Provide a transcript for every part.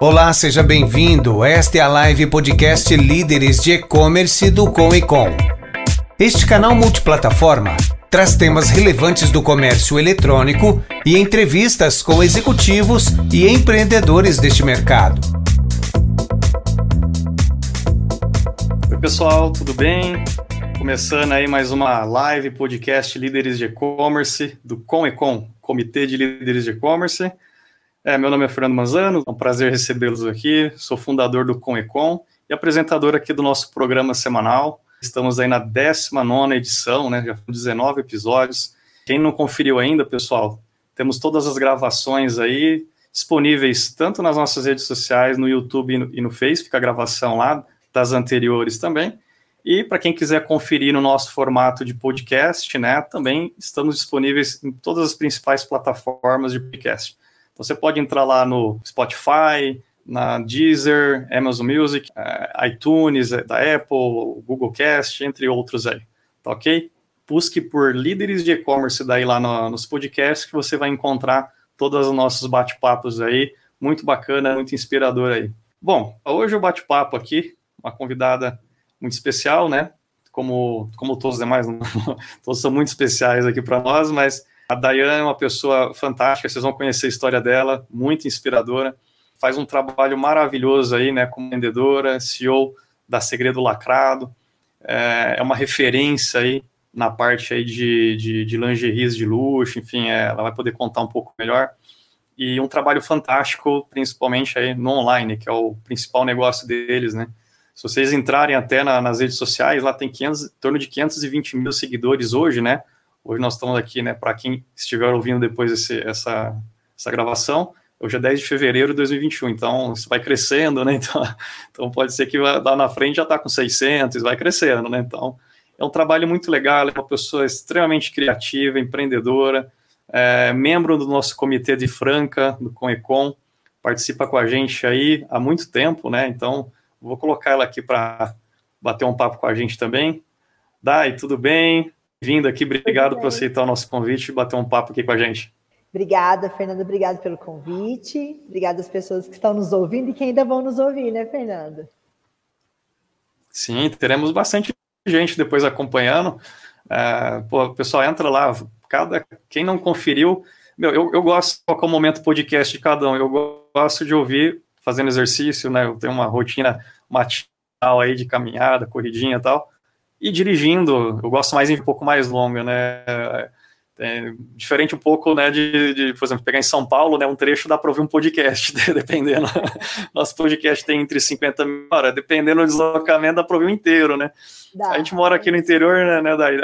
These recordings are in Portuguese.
Olá, seja bem-vindo. Esta é a live podcast Líderes de E-Commerce do Com e Com. Este canal multiplataforma traz temas relevantes do comércio eletrônico e entrevistas com executivos e empreendedores deste mercado. Oi, pessoal, tudo bem? Começando aí mais uma live podcast Líderes de E-Commerce do Com e Com, Comitê de Líderes de E-Commerce. É, meu nome é Fernando Manzano, é um prazer recebê-los aqui. Sou fundador do Comecom e apresentador aqui do nosso programa semanal. Estamos aí na 19 edição, né? Já foram 19 episódios. Quem não conferiu ainda, pessoal, temos todas as gravações aí disponíveis tanto nas nossas redes sociais, no YouTube e no, e no Face, fica a gravação lá das anteriores também. E para quem quiser conferir no nosso formato de podcast, né, também estamos disponíveis em todas as principais plataformas de podcast. Você pode entrar lá no Spotify, na Deezer, Amazon Music, uh, iTunes eh, da Apple, Google Cast, entre outros aí, tá ok? Busque por líderes de e-commerce daí lá no, nos podcasts que você vai encontrar todos os nossos bate-papos aí, muito bacana, muito inspirador aí. Bom, hoje o bate-papo aqui, uma convidada muito especial, né? Como, como todos os demais, todos são muito especiais aqui para nós, mas a Dayane é uma pessoa fantástica, vocês vão conhecer a história dela, muito inspiradora. Faz um trabalho maravilhoso aí, né, como vendedora, CEO da Segredo Lacrado. É, é uma referência aí na parte aí de, de, de lingeries de luxo, enfim, é, ela vai poder contar um pouco melhor. E um trabalho fantástico, principalmente aí no online, que é o principal negócio deles, né? Se vocês entrarem até na, nas redes sociais, lá tem 500, em torno de 520 mil seguidores hoje, né? Hoje nós estamos aqui, né, para quem estiver ouvindo depois esse, essa, essa gravação, hoje é 10 de fevereiro de 2021, então isso vai crescendo, né, então, então pode ser que lá na frente já está com 600, vai crescendo, né, então é um trabalho muito legal, é uma pessoa extremamente criativa, empreendedora, é, membro do nosso comitê de Franca, do Conecon, participa com a gente aí há muito tempo, né, então vou colocar ela aqui para bater um papo com a gente também. Dai, tudo bem? Vindo aqui. Obrigado por aceitar o nosso convite e bater um papo aqui com a gente. Obrigada, Fernando. Obrigado pelo convite. Obrigada às pessoas que estão nos ouvindo e que ainda vão nos ouvir, né, Fernando? Sim, teremos bastante gente depois acompanhando. É, pô, o pessoal entra lá, cada quem não conferiu, meu, eu, eu gosto qual é o momento podcast de cada um. Eu gosto de ouvir fazendo exercício, né? Eu tenho uma rotina matinal aí de caminhada, corridinha e tal e dirigindo, eu gosto mais em um pouco mais longa, né? É, diferente um pouco, né, de, de, por exemplo, pegar em São Paulo, né, um trecho dá para ouvir um podcast, dependendo. Nosso podcast tem entre 50 mil horas, dependendo do deslocamento, dá para ouvir o inteiro, né? Dá. A gente mora aqui no interior, né, né daí,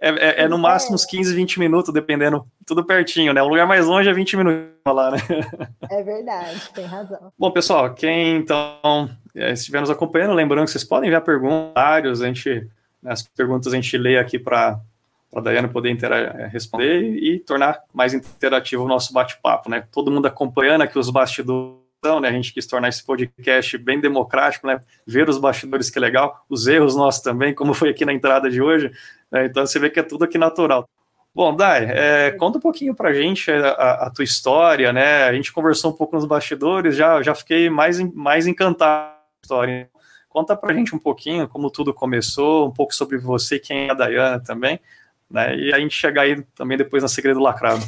é, é, é, no máximo uns 15, 20 minutos, dependendo, tudo pertinho, né? O lugar mais longe é 20 minutos lá, né? É verdade, tem razão. Bom, pessoal, quem então é, estiver nos acompanhando, lembrando que vocês podem enviar perguntas, a gente as perguntas a gente lê aqui para a Dayana poder é, responder e, tornar mais interativo o nosso bate-papo, né? Todo mundo acompanhando aqui os bastidores, né? A gente quis tornar esse podcast bem democrático, né? Ver os bastidores que é legal, os erros nossos também, como foi aqui na entrada de hoje. Né? Então você vê que é tudo aqui natural. Bom, Dai, é, conta um pouquinho para a gente a, a, tua história, né? A gente conversou um pouco nos bastidores, já, já fiquei mais, mais encantado com a história. Conta para a gente um pouquinho como tudo começou, um pouco sobre você, quem é a Dayana também, né? E a gente chegar aí também depois na Segredo Lacrado.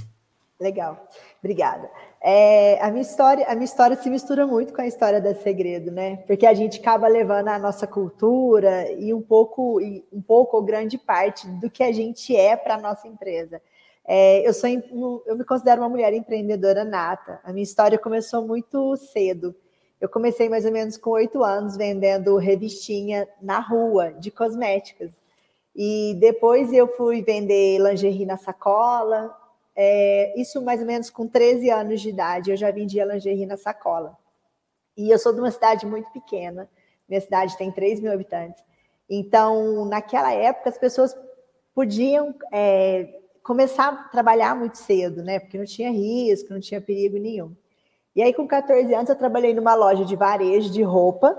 Legal, obrigada. É, a minha história, a minha história se mistura muito com a história da Segredo, né? Porque a gente acaba levando a nossa cultura e um pouco, e um pouco ou grande parte do que a gente é para a nossa empresa. É, eu sou, eu me considero uma mulher empreendedora nata. A minha história começou muito cedo. Eu comecei mais ou menos com oito anos vendendo revistinha na rua de cosméticas. E depois eu fui vender lingerie na sacola. É, isso mais ou menos com 13 anos de idade, eu já vendia lingerie na sacola. E eu sou de uma cidade muito pequena. Minha cidade tem 3 mil habitantes. Então, naquela época, as pessoas podiam é, começar a trabalhar muito cedo, né? Porque não tinha risco, não tinha perigo nenhum. E aí, com 14 anos, eu trabalhei numa loja de varejo de roupa.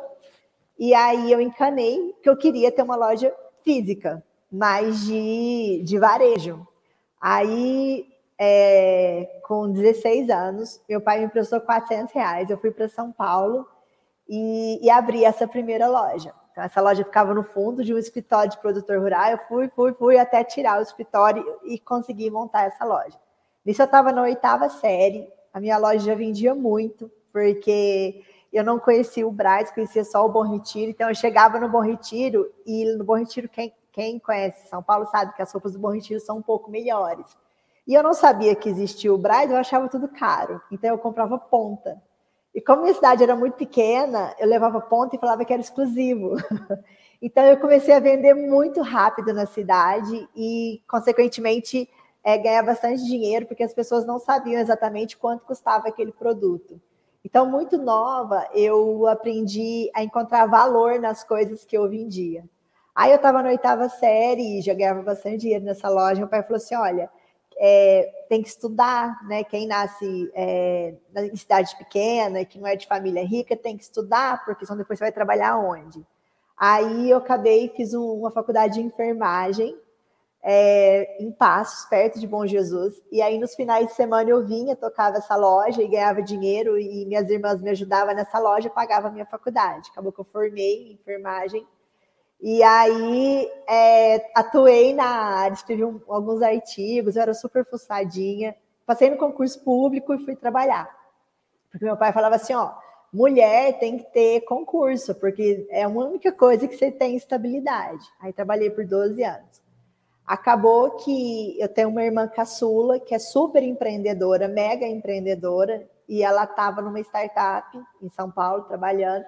E aí eu encanei que eu queria ter uma loja física, mas de, de varejo. Aí é, com 16 anos, meu pai me emprestou 400 reais. Eu fui para São Paulo e, e, abri essa primeira loja. Então, essa loja ficava no fundo de um escritório de produtor rural. Eu fui, fui, fui até tirar o escritório e consegui montar essa loja. Nisso eu estava na oitava série. A minha loja já vendia muito, porque eu não conhecia o Braz, conhecia só o Bom Retiro. Então, eu chegava no Bom Retiro e no Bom Retiro, quem, quem conhece São Paulo sabe que as roupas do Bom Retiro são um pouco melhores. E eu não sabia que existia o Braz, eu achava tudo caro. Então, eu comprava ponta. E como minha cidade era muito pequena, eu levava ponta e falava que era exclusivo. então, eu comecei a vender muito rápido na cidade e, consequentemente, é, ganhar bastante dinheiro, porque as pessoas não sabiam exatamente quanto custava aquele produto. Então, muito nova, eu aprendi a encontrar valor nas coisas que eu vendia. Aí eu estava na oitava série e já ganhava bastante dinheiro nessa loja. Meu pai falou assim: olha, é, tem que estudar, né? Quem nasce é, em cidade pequena, que não é de família rica, tem que estudar, porque senão depois você vai trabalhar onde? Aí eu acabei, fiz um, uma faculdade de enfermagem é, em Passos, perto de Bom Jesus. E aí, nos finais de semana, eu vinha, tocava essa loja e ganhava dinheiro, e minhas irmãs me ajudavam nessa loja, pagava a minha faculdade. Acabou que eu formei em enfermagem. E aí, é, atuei na área, escrevi um, alguns artigos, eu era super fuçadinha. Passei no concurso público e fui trabalhar. Porque meu pai falava assim, ó, mulher tem que ter concurso, porque é a única coisa que você tem estabilidade. Aí trabalhei por 12 anos. Acabou que eu tenho uma irmã caçula que é super empreendedora, mega empreendedora, e ela estava numa startup em São Paulo trabalhando.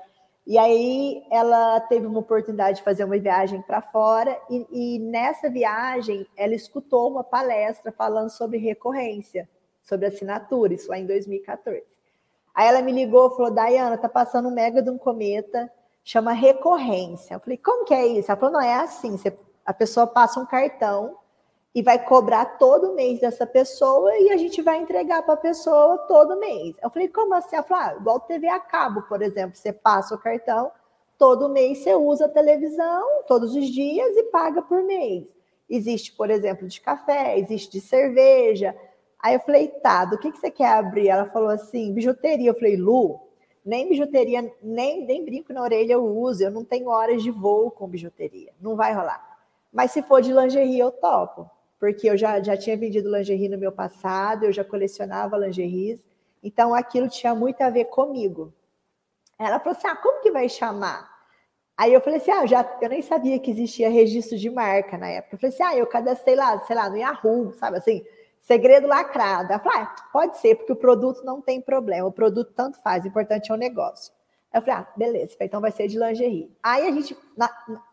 E aí ela teve uma oportunidade de fazer uma viagem para fora, e, e, nessa viagem ela escutou uma palestra falando sobre recorrência, sobre assinatura, isso lá em 2014. Aí ela me ligou e falou: Dayana, tá passando um mega de um cometa, chama recorrência. Eu falei, como que é isso? Ela falou: não, é assim, você a pessoa passa um cartão e vai cobrar todo mês dessa pessoa e a gente vai entregar para a pessoa todo mês. Eu falei, como assim? Ela falou, ah, igual TV a cabo, por exemplo, você passa o cartão, todo mês você usa a televisão, todos os dias e paga por mês. Existe, por exemplo, de café, existe de cerveja. Aí eu falei, tá, do que, que você quer abrir? Ela falou assim, bijuteria. Eu falei, Lu, nem bijuteria, nem, nem brinco na orelha eu uso, eu não tenho horas de voo com bijuteria, não vai rolar. Mas se for de lingerie, eu topo, porque eu já, já tinha vendido lingerie no meu passado, eu já colecionava lingeries, então aquilo tinha muito a ver comigo. Ela falou assim: ah, como que vai chamar? Aí eu falei assim: ah, eu, já, eu nem sabia que existia registro de marca na época. Eu falei assim: ah, eu cadastrei lá, sei lá, no Yahoo, sabe assim, segredo lacrado. Ela falou: ah, pode ser, porque o produto não tem problema, o produto tanto faz, o importante é o negócio. Eu falei: ah, beleza, então vai ser de lingerie. Aí a gente,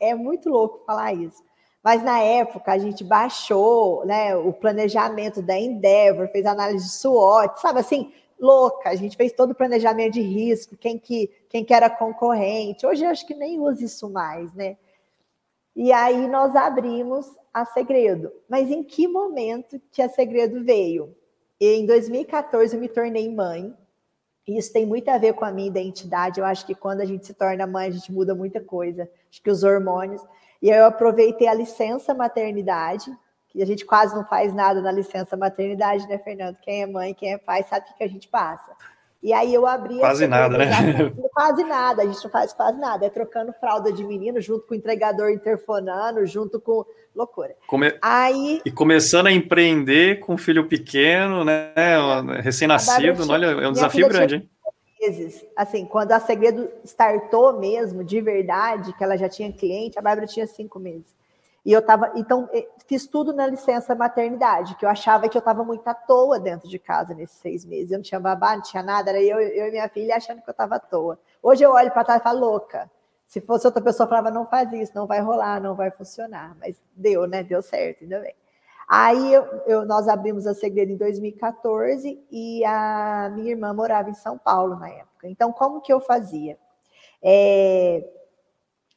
é muito louco falar isso. Mas na época a gente baixou né, o planejamento da Endeavor, fez análise de SWOT, sabe assim, louca. A gente fez todo o planejamento de risco, quem que, quem que era concorrente. Hoje eu acho que nem usa isso mais, né? E aí nós abrimos a Segredo. Mas em que momento que a Segredo veio? Em 2014 eu me tornei mãe. Isso tem muito a ver com a minha identidade. Eu acho que quando a gente se torna mãe, a gente muda muita coisa. Acho que os hormônios. E eu aproveitei a licença maternidade, que a gente quase não faz nada na licença maternidade, né, Fernando? Quem é mãe, quem é pai, sabe o que a gente passa. E aí eu abri. Quase nada, né? Quase nada, a gente não faz quase nada. É trocando fralda de menino, junto com o entregador interfonando, junto com. Loucura. Come... Aí... E começando a empreender com um filho pequeno, né? Recém-nascido, olha, é um desafio grande, hein? Meses, assim, quando a Segredo startou mesmo, de verdade, que ela já tinha cliente, a Bárbara tinha cinco meses. E eu tava, então, eh, fiz tudo na licença maternidade, que eu achava que eu estava muito à toa dentro de casa nesses seis meses. Eu não tinha babá, não tinha nada, era eu, eu e minha filha achando que eu estava à toa. Hoje eu olho para trás e falo, louca. Se fosse outra pessoa, falava, não faz isso, não vai rolar, não vai funcionar. Mas deu, né? Deu certo, ainda bem. Aí eu, eu, nós abrimos a Segredo em 2014 e a minha irmã morava em São Paulo na época. Então, como que eu fazia? É,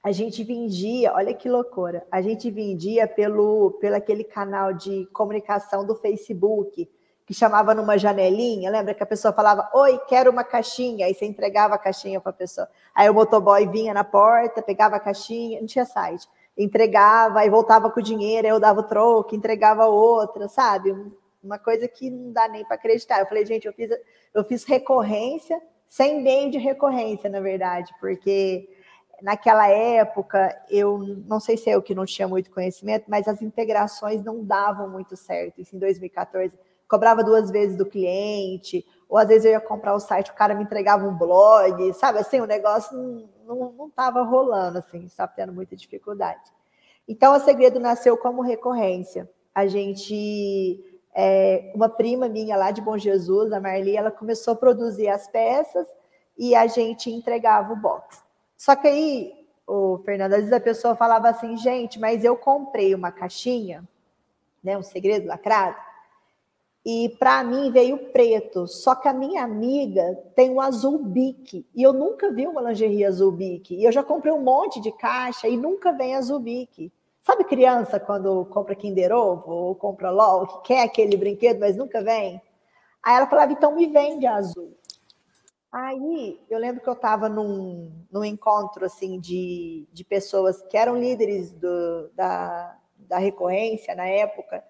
a gente vendia, olha que loucura, a gente vendia pelo, pelo aquele canal de comunicação do Facebook, que chamava numa janelinha, lembra que a pessoa falava, oi, quero uma caixinha, aí você entregava a caixinha para a pessoa. Aí o motoboy vinha na porta, pegava a caixinha, não tinha site entregava e voltava com o dinheiro, eu dava o troco, entregava outra, sabe? uma coisa que não dá nem para acreditar. Eu falei, gente, eu fiz, eu fiz recorrência sem meio de recorrência, na verdade, porque naquela época, eu não sei se é eu que não tinha muito conhecimento, mas as integrações não davam muito certo. Isso em 2014, cobrava duas vezes do cliente, ou às vezes eu ia comprar o site, o cara me entregava um blog, sabe? Assim, o negócio não estava rolando, assim, estava tendo muita dificuldade. Então, o segredo nasceu como recorrência. A gente, é, uma prima minha lá de Bom Jesus, a Marli, ela começou a produzir as peças e a gente entregava o box. Só que aí, o Fernando, às vezes a pessoa falava assim, gente, mas eu comprei uma caixinha, né, um segredo lacrado, e para mim veio preto. Só que a minha amiga tem um azul bique. E eu nunca vi uma lingerie azul bique. E eu já comprei um monte de caixa e nunca vem azul bique. Sabe criança quando compra Kinder Ovo ou compra LOL, que quer aquele brinquedo, mas nunca vem? Aí ela falava, então me vende azul. Aí eu lembro que eu estava num, num encontro assim de, de pessoas que eram líderes do, da, da recorrência na época,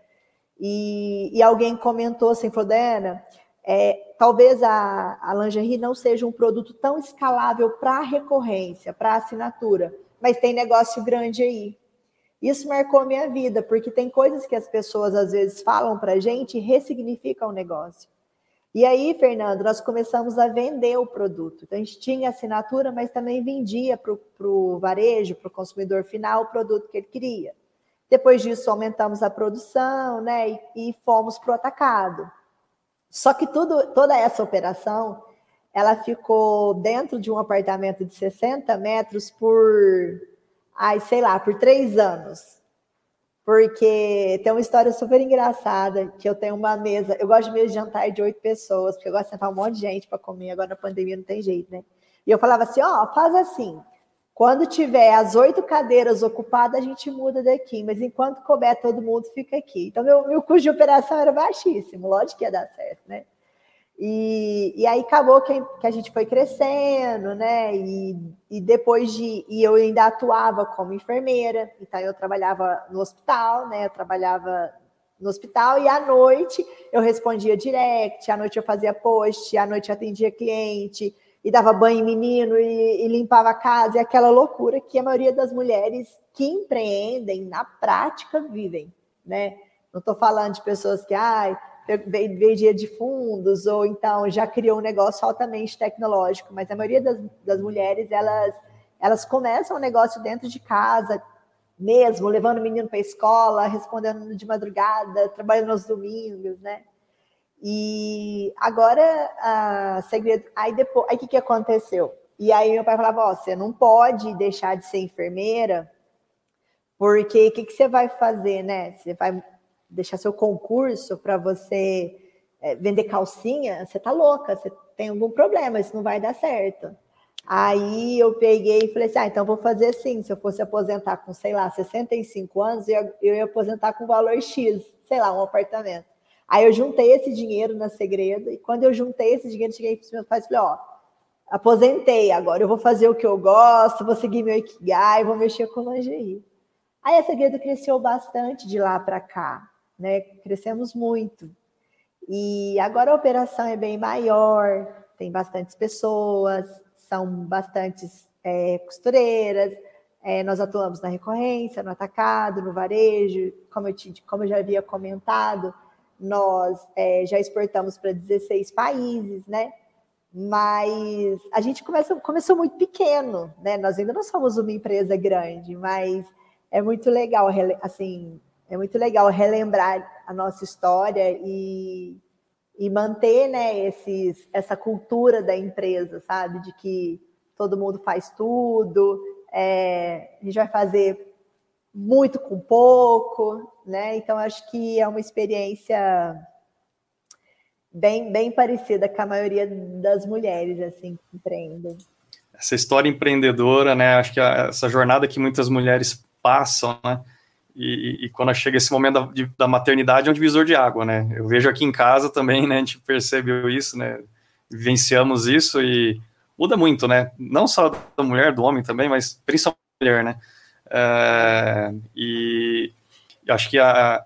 e, e alguém comentou assim, falou, Diana, é, talvez a, a lingerie não seja um produto tão escalável para recorrência, para assinatura, mas tem negócio grande aí. Isso marcou minha vida, porque tem coisas que as pessoas às vezes falam para a gente e ressignificam o negócio. E aí, Fernando, nós começamos a vender o produto. Então, a gente tinha assinatura, mas também vendia para o varejo, para o consumidor final, o produto que ele queria. Depois disso, aumentamos a produção, né? E, e fomos para o atacado. Só que tudo, toda essa operação, ela ficou dentro de um apartamento de 60 metros por, ai, sei lá, por três anos. Porque tem uma história super engraçada, que eu tenho uma mesa, eu gosto de de jantar de oito pessoas, porque eu gosto de sentar um monte de gente para comer, agora na pandemia não tem jeito, né? E eu falava assim, ó, oh, faz assim, quando tiver as oito cadeiras ocupadas, a gente muda daqui, mas enquanto couber todo mundo, fica aqui. Então, meu, meu custo de operação era baixíssimo, lógico que ia dar certo, né? E, e aí acabou que, que a gente foi crescendo, né? E, e depois de. E eu ainda atuava como enfermeira, então eu trabalhava no hospital, né? Eu trabalhava no hospital e à noite eu respondia direct, à noite eu fazia post, à noite eu atendia cliente e dava banho em menino e, e, limpava a casa, e aquela loucura que a maioria das mulheres que empreendem na prática vivem, né? Não estou falando de pessoas que ai, vendia de fundos ou então já criou um negócio altamente tecnológico, mas a maioria das, das mulheres elas elas começam o negócio dentro de casa mesmo, levando o menino para a escola, respondendo de madrugada, trabalhando nos domingos, né? E agora, a segredo. Aí depois, aí o que, que aconteceu? E aí meu pai falava: você não pode deixar de ser enfermeira, porque o que, que você vai fazer, né? Você vai deixar seu concurso para você é, vender calcinha? Você tá louca, você tem algum problema, isso não vai dar certo. Aí eu peguei e falei assim: ah, então vou fazer assim. Se eu fosse aposentar com, sei lá, 65 anos, eu ia, eu ia aposentar com valor X, sei lá, um apartamento. Aí eu juntei esse dinheiro na segredo, e quando eu juntei esse dinheiro, cheguei para os meus pais e falei, ó, aposentei, agora eu vou fazer o que eu gosto, vou seguir meu Ikigai, vou mexer com lingerie. Aí a segredo cresceu bastante de lá para cá, né? Crescemos muito. E agora a operação é bem maior, tem bastantes pessoas, são bastantes é, costureiras, é, nós atuamos na recorrência, no atacado, no varejo, como eu, te, como eu já havia comentado, nós é, já exportamos para 16 países, né? Mas a gente começa, começou muito pequeno, né? Nós ainda não somos uma empresa grande, mas é muito legal, assim, é muito legal relembrar a nossa história e, e manter, né, esses, essa cultura da empresa, sabe? De que todo mundo faz tudo, é, a gente vai fazer muito com pouco, né? Então acho que é uma experiência bem, bem parecida com a maioria das mulheres assim que empreendem. Essa história empreendedora, né? Acho que essa jornada que muitas mulheres passam, né? E, e quando chega esse momento da, de, da, maternidade é um divisor de água, né? Eu vejo aqui em casa também, né? A gente percebeu isso, né? Vivenciamos isso e muda muito, né? Não só da mulher, do homem também, mas principalmente da mulher, né? É, e acho que a,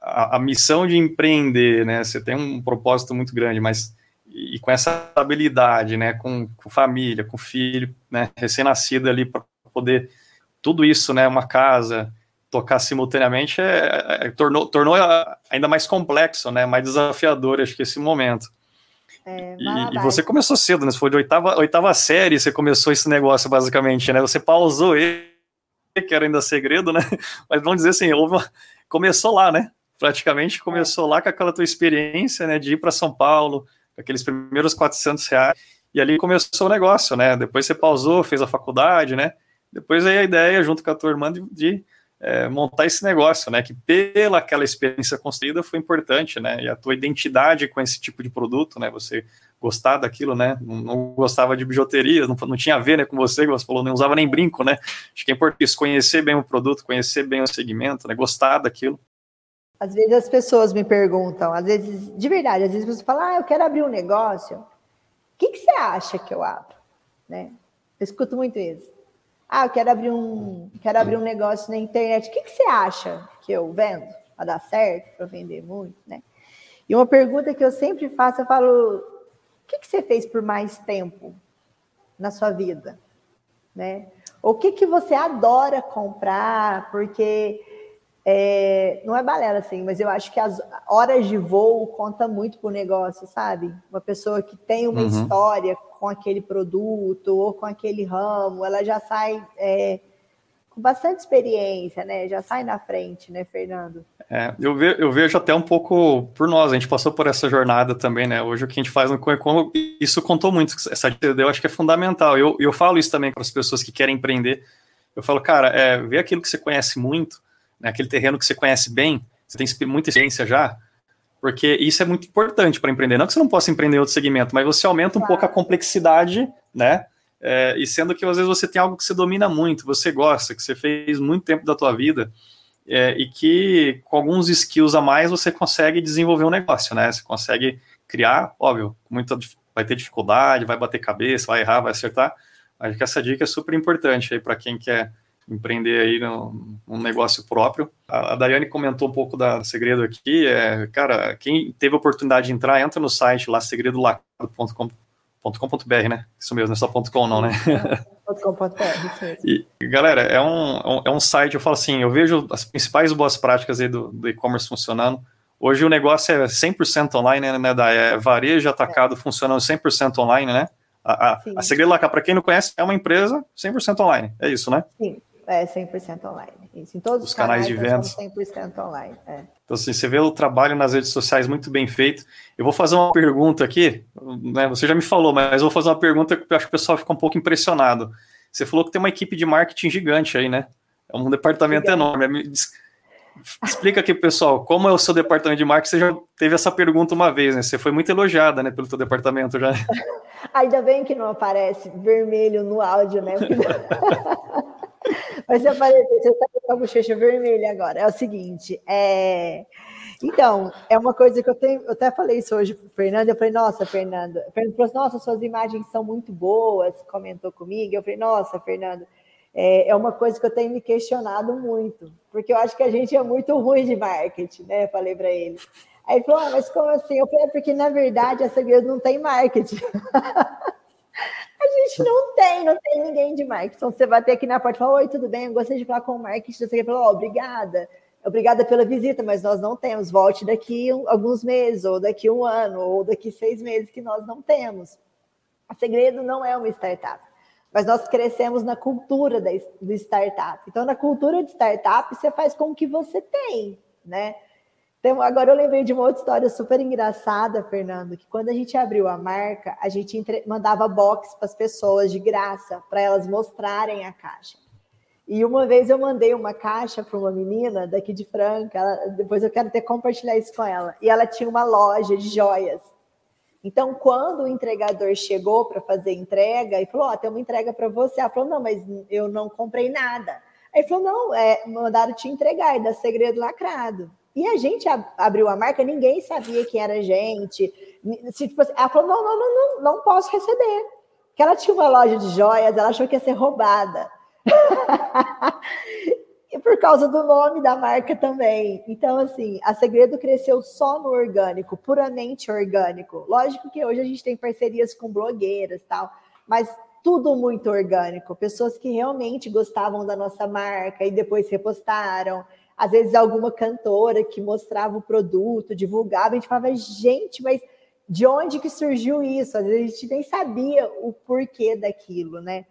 a, a, missão de empreender, né? Você tem um propósito muito grande, mas e, com essa habilidade, né? Com, com família, com filho, né? Recém-nascido ali para poder tudo isso, né? Uma casa tocar simultaneamente é, é, tornou, tornou ainda mais complexo, né? Mais desafiador, acho que esse momento. É, e, e, você começou cedo, né? Você foi de oitava, oitava série, você começou esse negócio, basicamente, né? Você pausou ele, que era ainda segredo, né? Mas vamos dizer assim, houve uma... começou lá, né? Praticamente começou é. lá com aquela tua experiência, né? De ir para São Paulo, aqueles primeiros 400 reais, e ali começou o negócio, né? Depois você pausou, fez a faculdade, né? Depois aí a ideia, junto com a tua irmã, de, de é, montar esse negócio, né? Que pela aquela experiência construída foi importante, né? E a tua identidade com esse tipo de produto, né? Você gostar daquilo, né? Não, não gostava de bijuteria, não, não, tinha a ver né, com você, que você falou, não usava nem brinco, né? Acho que é importante isso, conhecer bem o produto, conhecer bem o segmento, né? Gostar daquilo. Às vezes as pessoas me perguntam, às vezes, de verdade, às vezes você fala, ah, eu quero abrir um negócio. O que, que você acha que eu abro? Né? Eu escuto muito isso. Ah, eu quero abrir um, quero abrir um negócio na internet. O que, que você acha que eu vendo? Para dar certo, para vender muito, né? E uma pergunta que eu sempre faço, eu falo: que, que você fez por mais tempo na sua vida? Né? O que, que você adora comprar? Porque é, não é balela assim, mas eu acho que as horas de voo conta muito para o negócio, sabe? Uma pessoa que tem uma uhum. história com aquele produto ou com aquele ramo, ela já sai é, com bastante experiência, né? Já sai na frente, né, Fernando? É, eu, ve eu vejo até um pouco por nós, a gente passou por essa jornada também, né? Hoje o que a gente faz no Coecom, isso contou muito, essa eu acho que é fundamental. Eu, eu falo isso também para as pessoas que querem empreender. Eu falo, cara, é, vê aquilo que você conhece muito, né, aquele terreno que você conhece bem, você tem muita experiência já, porque isso é muito importante para empreender. Não que você não possa empreender em outro segmento, mas você aumenta um claro. pouco a complexidade, né? É, e sendo que às vezes você tem algo que você domina muito, você gosta, que você fez muito tempo da tua vida, é, e que com alguns skills a mais você consegue desenvolver um negócio, né? Você consegue criar, óbvio, muita, vai ter dificuldade, vai bater cabeça, vai errar, vai acertar. Acho que essa dica é super importante aí para quem quer empreender aí num, negócio próprio. A, a Daiane comentou um pouco da segredo aqui. É, cara, quem teve a oportunidade de entrar, entra no site lá, segredolacado.com.br, né? Isso mesmo, não é só .com não, né? .com.br, E, galera, é um, é um site, eu falo assim, eu vejo as principais boas práticas aí do, do e-commerce funcionando. Hoje o negócio é 100% online, né, da é varejo atacado é. funcionando 100% online, né? A, a, a Segredo Lacar, para quem não conhece, é uma empresa 100% online, é isso, né? Sim. É 100% online. Isso. Em todos os, os canais, de venda. 100% online. É. Então, assim, você vê o trabalho nas redes sociais muito bem feito. Eu vou fazer uma pergunta aqui, né? Você já me falou, mas eu vou fazer uma pergunta que eu acho que o pessoal fica um pouco impressionado. Você falou que tem uma equipe de marketing gigante aí, né? É um departamento gigante. enorme. Explica aqui, pessoal, como é o seu departamento de marketing? Você já teve essa pergunta uma vez, né? Você foi muito elogiada, né, pelo seu departamento já. Ainda bem que não aparece vermelho no áudio, né? Mas se aparecer, você está com a bochecha vermelha agora. É o seguinte, é... Então, é uma coisa que eu tenho, eu até falei isso hoje para o Fernando, eu falei, nossa, Fernando, Fernando falou assim, nossa, suas imagens são muito boas, comentou comigo, eu falei, nossa, Fernando, é, é uma coisa que eu tenho me questionado muito, porque eu acho que a gente é muito ruim de marketing, né? Falei para ele. Aí ele falou, ah, mas como assim? Eu falei, é porque na verdade a Segredo não tem marketing. A gente não tem, não tem ninguém de marketing. Então, você vai ter aqui na porta e falar: Oi, tudo bem? Eu gostaria de falar com o marketing. Você falou: oh, obrigada. Obrigada pela visita, mas nós não temos. Volte daqui alguns meses, ou daqui um ano, ou daqui seis meses, que nós não temos. O segredo não é uma startup, mas nós crescemos na cultura do startup. Então, na cultura de startup, você faz com o que você tem, né? Então, agora eu lembrei de uma outra história super engraçada, Fernando, que quando a gente abriu a marca, a gente entre... mandava box para as pessoas de graça, para elas mostrarem a caixa. E uma vez eu mandei uma caixa para uma menina daqui de Franca, ela... depois eu quero até compartilhar isso com ela, e ela tinha uma loja de joias. Então, quando o entregador chegou para fazer entrega e falou: Ó, oh, tem uma entrega para você, ela falou: Não, mas eu não comprei nada. Aí falou: Não, é, mandaram te entregar, é da segredo lacrado. E a gente abriu a marca, ninguém sabia quem era a gente. Se, tipo, assim, ela falou: não, não, não, não, não posso receber. Porque ela tinha uma loja de joias, ela achou que ia ser roubada. e por causa do nome da marca também. Então, assim, a Segredo cresceu só no orgânico, puramente orgânico. Lógico que hoje a gente tem parcerias com blogueiras tal, mas tudo muito orgânico. Pessoas que realmente gostavam da nossa marca e depois repostaram. Às vezes, alguma cantora que mostrava o produto, divulgava, a gente falava, gente, mas de onde que surgiu isso? Às vezes a gente nem sabia o porquê daquilo, né?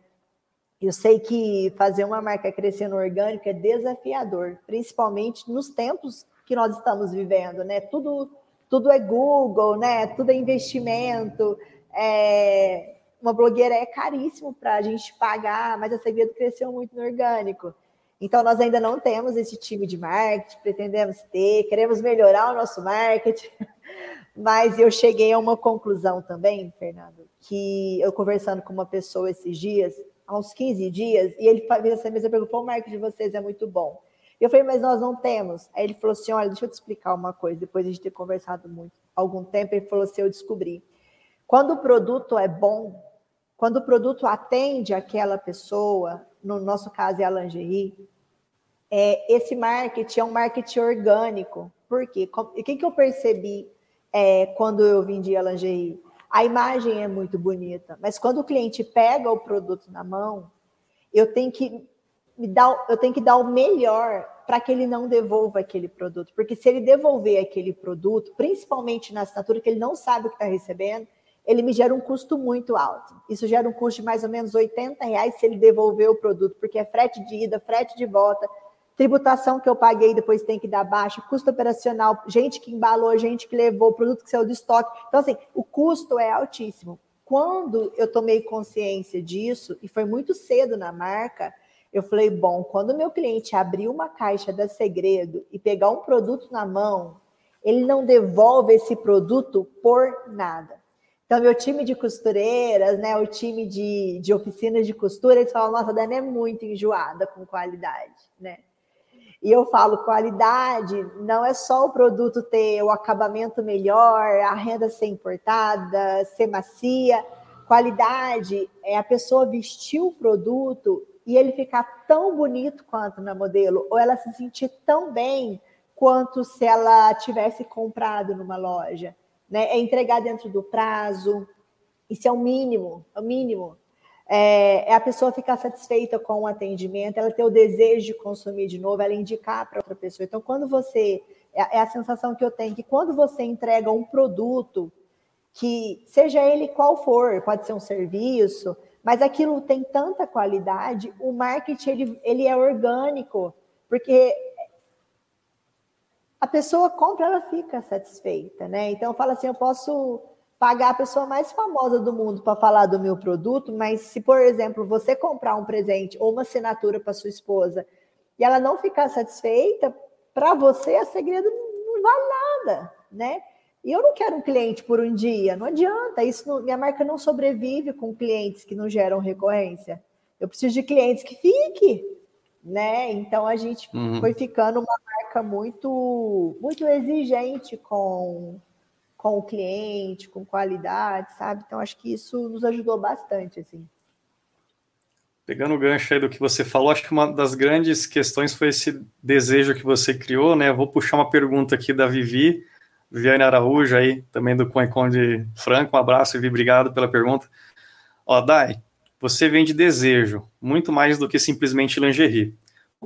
Eu sei que fazer uma marca crescer no orgânico é desafiador, principalmente nos tempos que nós estamos vivendo, né? Tudo, tudo é Google, né? Tudo é investimento. É... Uma blogueira é caríssimo para a gente pagar, mas a Segredo cresceu muito no orgânico. Então, nós ainda não temos esse time de marketing, pretendemos ter, queremos melhorar o nosso marketing. Mas eu cheguei a uma conclusão também, Fernando, que eu conversando com uma pessoa esses dias, há uns 15 dias, e ele fez essa mesma pergunta, o marketing de vocês é muito bom. Eu falei, mas nós não temos. Aí ele falou assim, olha, deixa eu te explicar uma coisa, depois de a gente ter conversado muito, algum tempo, ele falou assim, eu descobri. Quando o produto é bom, quando o produto atende aquela pessoa, no nosso caso é a lingerie, é, esse marketing é um marketing orgânico. Por quê? O que, que eu percebi é, quando eu vendia lingerie? A imagem é muito bonita, mas quando o cliente pega o produto na mão, eu tenho que me dar, eu tenho que dar o melhor para que ele não devolva aquele produto, porque se ele devolver aquele produto, principalmente na assinatura que ele não sabe o que está recebendo, ele me gera um custo muito alto. Isso gera um custo de mais ou menos 80 reais se ele devolver o produto, porque é frete de ida, frete de volta, tributação que eu paguei depois tem que dar baixa, custo operacional, gente que embalou, gente que levou, produto que saiu do estoque. Então, assim, o custo é altíssimo. Quando eu tomei consciência disso, e foi muito cedo na marca, eu falei, bom, quando meu cliente abrir uma caixa da Segredo e pegar um produto na mão, ele não devolve esse produto por nada. Então, meu time de costureiras, né, o time de, de oficinas de costura, eles falam, nossa, a Dani é muito enjoada com qualidade, né? E eu falo, qualidade não é só o produto ter o acabamento melhor, a renda ser importada, ser macia. Qualidade é a pessoa vestir o produto e ele ficar tão bonito quanto na modelo, ou ela se sentir tão bem quanto se ela tivesse comprado numa loja. Né? É entregar dentro do prazo. Isso é o mínimo, é o mínimo é, é, a pessoa ficar satisfeita com o atendimento, ela ter o desejo de consumir de novo, ela indicar para outra pessoa. Então, quando você. É, é a sensação que eu tenho que quando você entrega um produto, que seja ele qual for, pode ser um serviço, mas aquilo tem tanta qualidade, o marketing ele, ele é orgânico, porque a pessoa compra, ela fica satisfeita, né? Então, eu falo assim, eu posso pagar a pessoa mais famosa do mundo para falar do meu produto, mas se, por exemplo, você comprar um presente ou uma assinatura para sua esposa e ela não ficar satisfeita, para você a segredo não vale nada, né? E eu não quero um cliente por um dia, não adianta. Isso não, minha marca não sobrevive com clientes que não geram recorrência. Eu preciso de clientes que fiquem, né? Então a gente uhum. foi ficando uma marca muito muito exigente com com o cliente, com qualidade, sabe? Então acho que isso nos ajudou bastante, assim. Pegando o gancho aí do que você falou, acho que uma das grandes questões foi esse desejo que você criou, né? vou puxar uma pergunta aqui da Vivi, Viviane Araújo aí, também do Coecon de Franco. Um abraço, Vivi, obrigado pela pergunta. Ó, Dai, você vende desejo, muito mais do que simplesmente lingerie.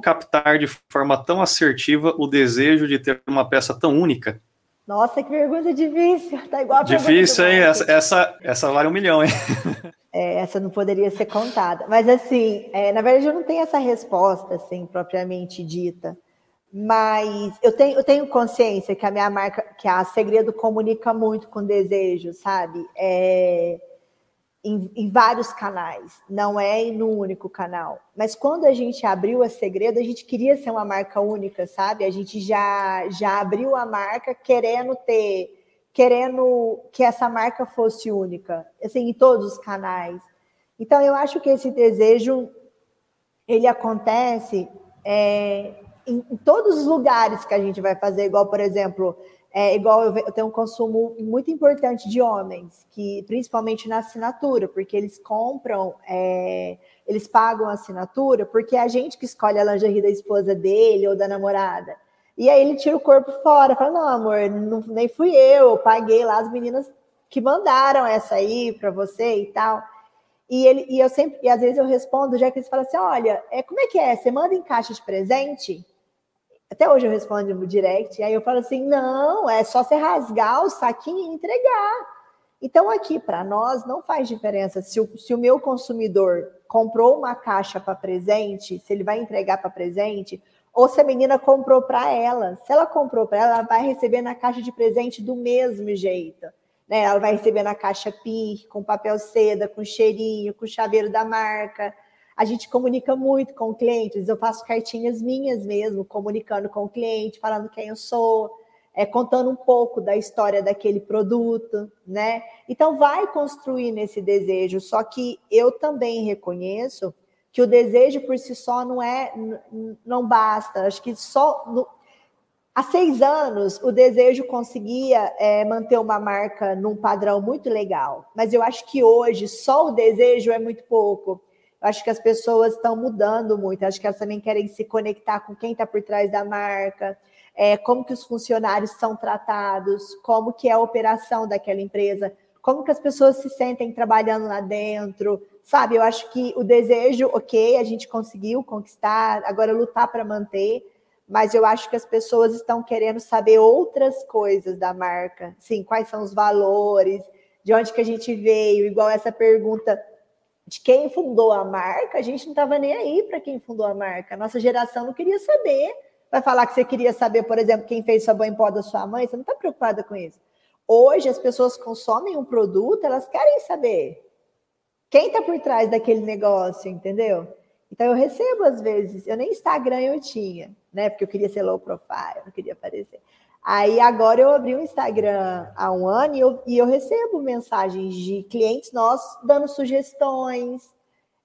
Captar de forma tão assertiva o desejo de ter uma peça tão única nossa, que pergunta difícil. Tá igual a Difícil, hein? Essa, essa, essa vale um milhão, hein? É, essa não poderia ser contada. Mas, assim, é, na verdade, eu não tenho essa resposta, assim, propriamente dita. Mas eu tenho, eu tenho consciência que a minha marca, que a Segredo comunica muito com desejo, sabe? É, em, em, vários canais, não é no único canal. Mas quando a gente abriu a Segredo, a gente queria ser uma marca única, sabe? A gente já, já abriu a marca querendo ter, querendo que essa marca fosse única, assim, em todos os canais. Então, eu acho que esse desejo, ele acontece é, em, em todos os lugares que a gente vai fazer, igual, por exemplo, É igual eu, eu tenho um consumo muito importante de homens, que principalmente na assinatura, porque eles compram, é, eles pagam a assinatura, porque é a gente que escolhe a lingerie da esposa dele ou da namorada. E aí ele tira o corpo fora, fala: não, amor, não, nem fui eu, eu paguei lá as meninas que mandaram essa aí para você e tal. E, ele, e eu sempre, e às vezes eu respondo, já que eles falam assim: olha, é, como é que é? Você manda em caixa de presente? Até hoje eu respondo no direct, aí eu falo assim: não, é só você rasgar o saquinho e entregar. Então, aqui, para nós, não faz diferença se o, se o meu consumidor comprou uma caixa para presente, se ele vai entregar para presente, ou se a menina comprou para ela. Se ela comprou para ela, ela vai receber na caixa de presente do mesmo jeito. Né? Ela vai receber na caixa PIR, com papel seda, com cheirinho, com chaveiro da marca. A gente comunica muito com clientes. Eu faço cartinhas minhas mesmo, comunicando com o cliente, falando quem eu sou, é, contando um pouco da história daquele produto, né? Então vai construir nesse desejo. Só que eu também reconheço que o desejo por si só não é, não basta. Acho que só no, Há seis anos, o desejo conseguia é, manter uma marca num padrão muito legal, mas eu acho que hoje só o desejo é muito pouco. Eu acho que as pessoas estão mudando muito, acho que elas também querem se conectar com quem está por trás da marca, é, como que os funcionários são tratados, como que é a operação daquela empresa, como que as pessoas se sentem trabalhando lá dentro, sabe? Eu acho que o desejo, ok, a gente conseguiu conquistar, agora lutar para manter, mas eu acho que as pessoas estão querendo saber outras coisas da marca. Sim, quais são os valores, de onde que a gente veio, igual essa pergunta de quem fundou a marca, a gente não estava nem aí para quem fundou a marca. Nossa geração não queria saber. Vai falar que você queria saber, por exemplo, quem fez sabão em pó da sua mãe, você não está preocupada com isso. Hoje as pessoas consomem um produto, elas querem saber quem está por trás daquele negócio, entendeu? Então eu recebo às vezes, eu nem Instagram eu tinha, né? Porque eu queria ser low profile, não queria aparecer. Aí agora eu abri o um Instagram há um ano e eu, e eu, recebo mensagens de clientes nossos dando sugestões,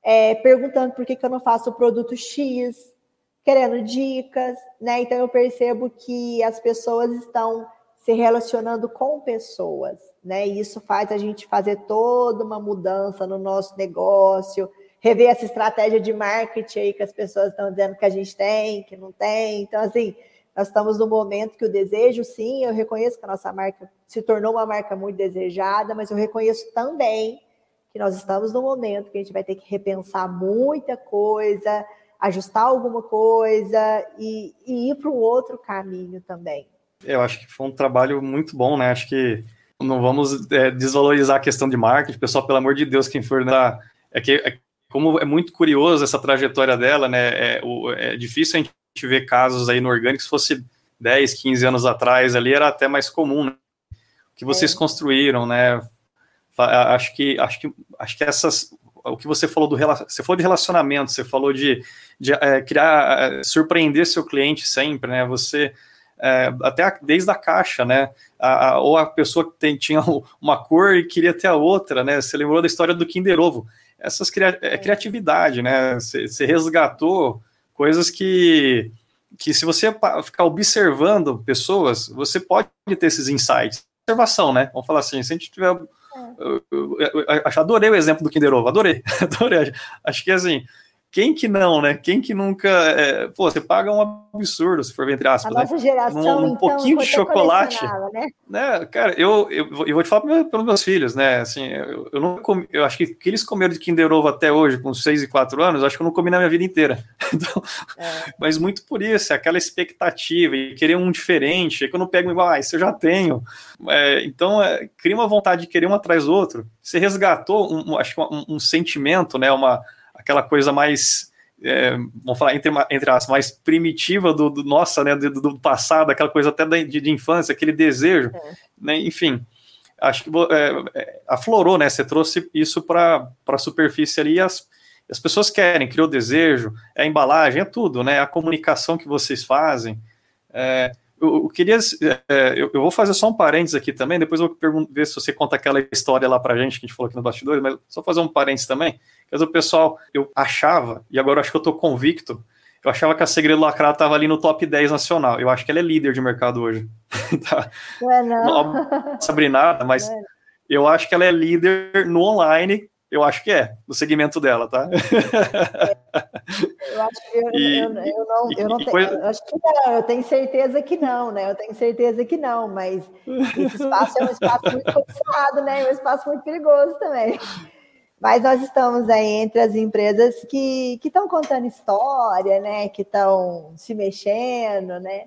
é, perguntando por que, que eu não faço o produto X, querendo dicas, né? Então eu percebo que as pessoas estão se relacionando com pessoas, né? E isso faz a gente fazer toda uma mudança no nosso negócio, rever essa estratégia de marketing aí que as pessoas estão dizendo que a gente tem, que não tem. Então, assim, nós estamos no momento que o desejo, sim, eu reconheço que a nossa marca se tornou uma marca muito desejada, mas eu reconheço também que nós estamos no momento que a gente vai ter que repensar muita coisa, ajustar alguma coisa e, e ir para um outro caminho também. Eu acho que foi um trabalho muito bom, né? Acho que não vamos é, desvalorizar a questão de marketing. Pessoal, pelo amor de Deus, quem for na. É que, é como é muito curioso essa trajetória dela, né? É, o, é difícil a gente ver casos aí no orgânico, se fosse 10, 15 anos atrás ali, era até mais comum, né? O que vocês é. construíram, né? Acho que, acho que, acho que essas, o que você falou do você falou de relacionamento, você falou de, de é, criar, é, surpreender seu cliente sempre, né? Você é, até a, desde a caixa, né? A, a, ou a pessoa que tem, tinha uma cor e queria ter a outra, né? Você lembrou da história do Kinder Ovo essas cria é, criatividade, né? Você resgatou coisas que, que se você ficar observando pessoas, você pode ter esses insights. Observação, né? Vamos falar assim, se a gente tiver. É. Eu, eu, eu, eu adorei o exemplo do Kinder Ovo, adorei, adorei. Acho que assim, quem que não, né? Quem que nunca. É, pô, você paga um absurdo, se for entre aspas. A nossa né? geração, um, um então, pouquinho de chocolate. Né? né? Cara, eu, eu, eu vou te falar meus, meus filhos, né? Assim, eu, eu não comi, eu acho que que eles comeram de Kinder Ovo até hoje, com 6 e 4 anos, acho que eu não comi na minha vida inteira. Então, é. Mas muito por isso, é aquela expectativa e querer um diferente, é que eu não pego igual, ah, isso eu já tenho. É, então, é, cria uma vontade de querer um atrás do outro. Você resgatou, um, acho que um, um sentimento, né? Uma aquela coisa mais, é, vamos falar entre, entre as mais primitiva do, do nossa, né, do, do, passado, aquela coisa até de, de infância, aquele desejo, é. né, enfim, acho que é, é, aflorou, né, você trouxe isso para a superfície ali, as, as pessoas querem, criou desejo, é a embalagem, é tudo, né, a comunicação que vocês fazem, é, eu, eu, queria, é, eu, eu, vou fazer só um parênteses aqui também, depois eu vou ver se você conta aquela história lá pra gente, que a gente falou aqui no bastidores, mas só fazer um parênteses também, mas o pessoal, eu achava, e agora eu acho que eu tô convicto, eu achava que a Segredo Lacrado estava ali no top 10 nacional. Eu acho que ela é líder de mercado hoje. tá, não é não. não sabe nada, mas é. eu acho que ela é líder no online eu acho que é, no segmento dela, tá? Eu acho que eu, e, eu, eu não, eu não tenho, coisa... eu acho que não, eu tenho certeza que não, né? Eu tenho certeza que não, mas esse espaço é um espaço muito complicado, né? É um espaço muito perigoso também. Mas nós estamos aí entre as empresas que estão contando história, né? Que estão se mexendo, né?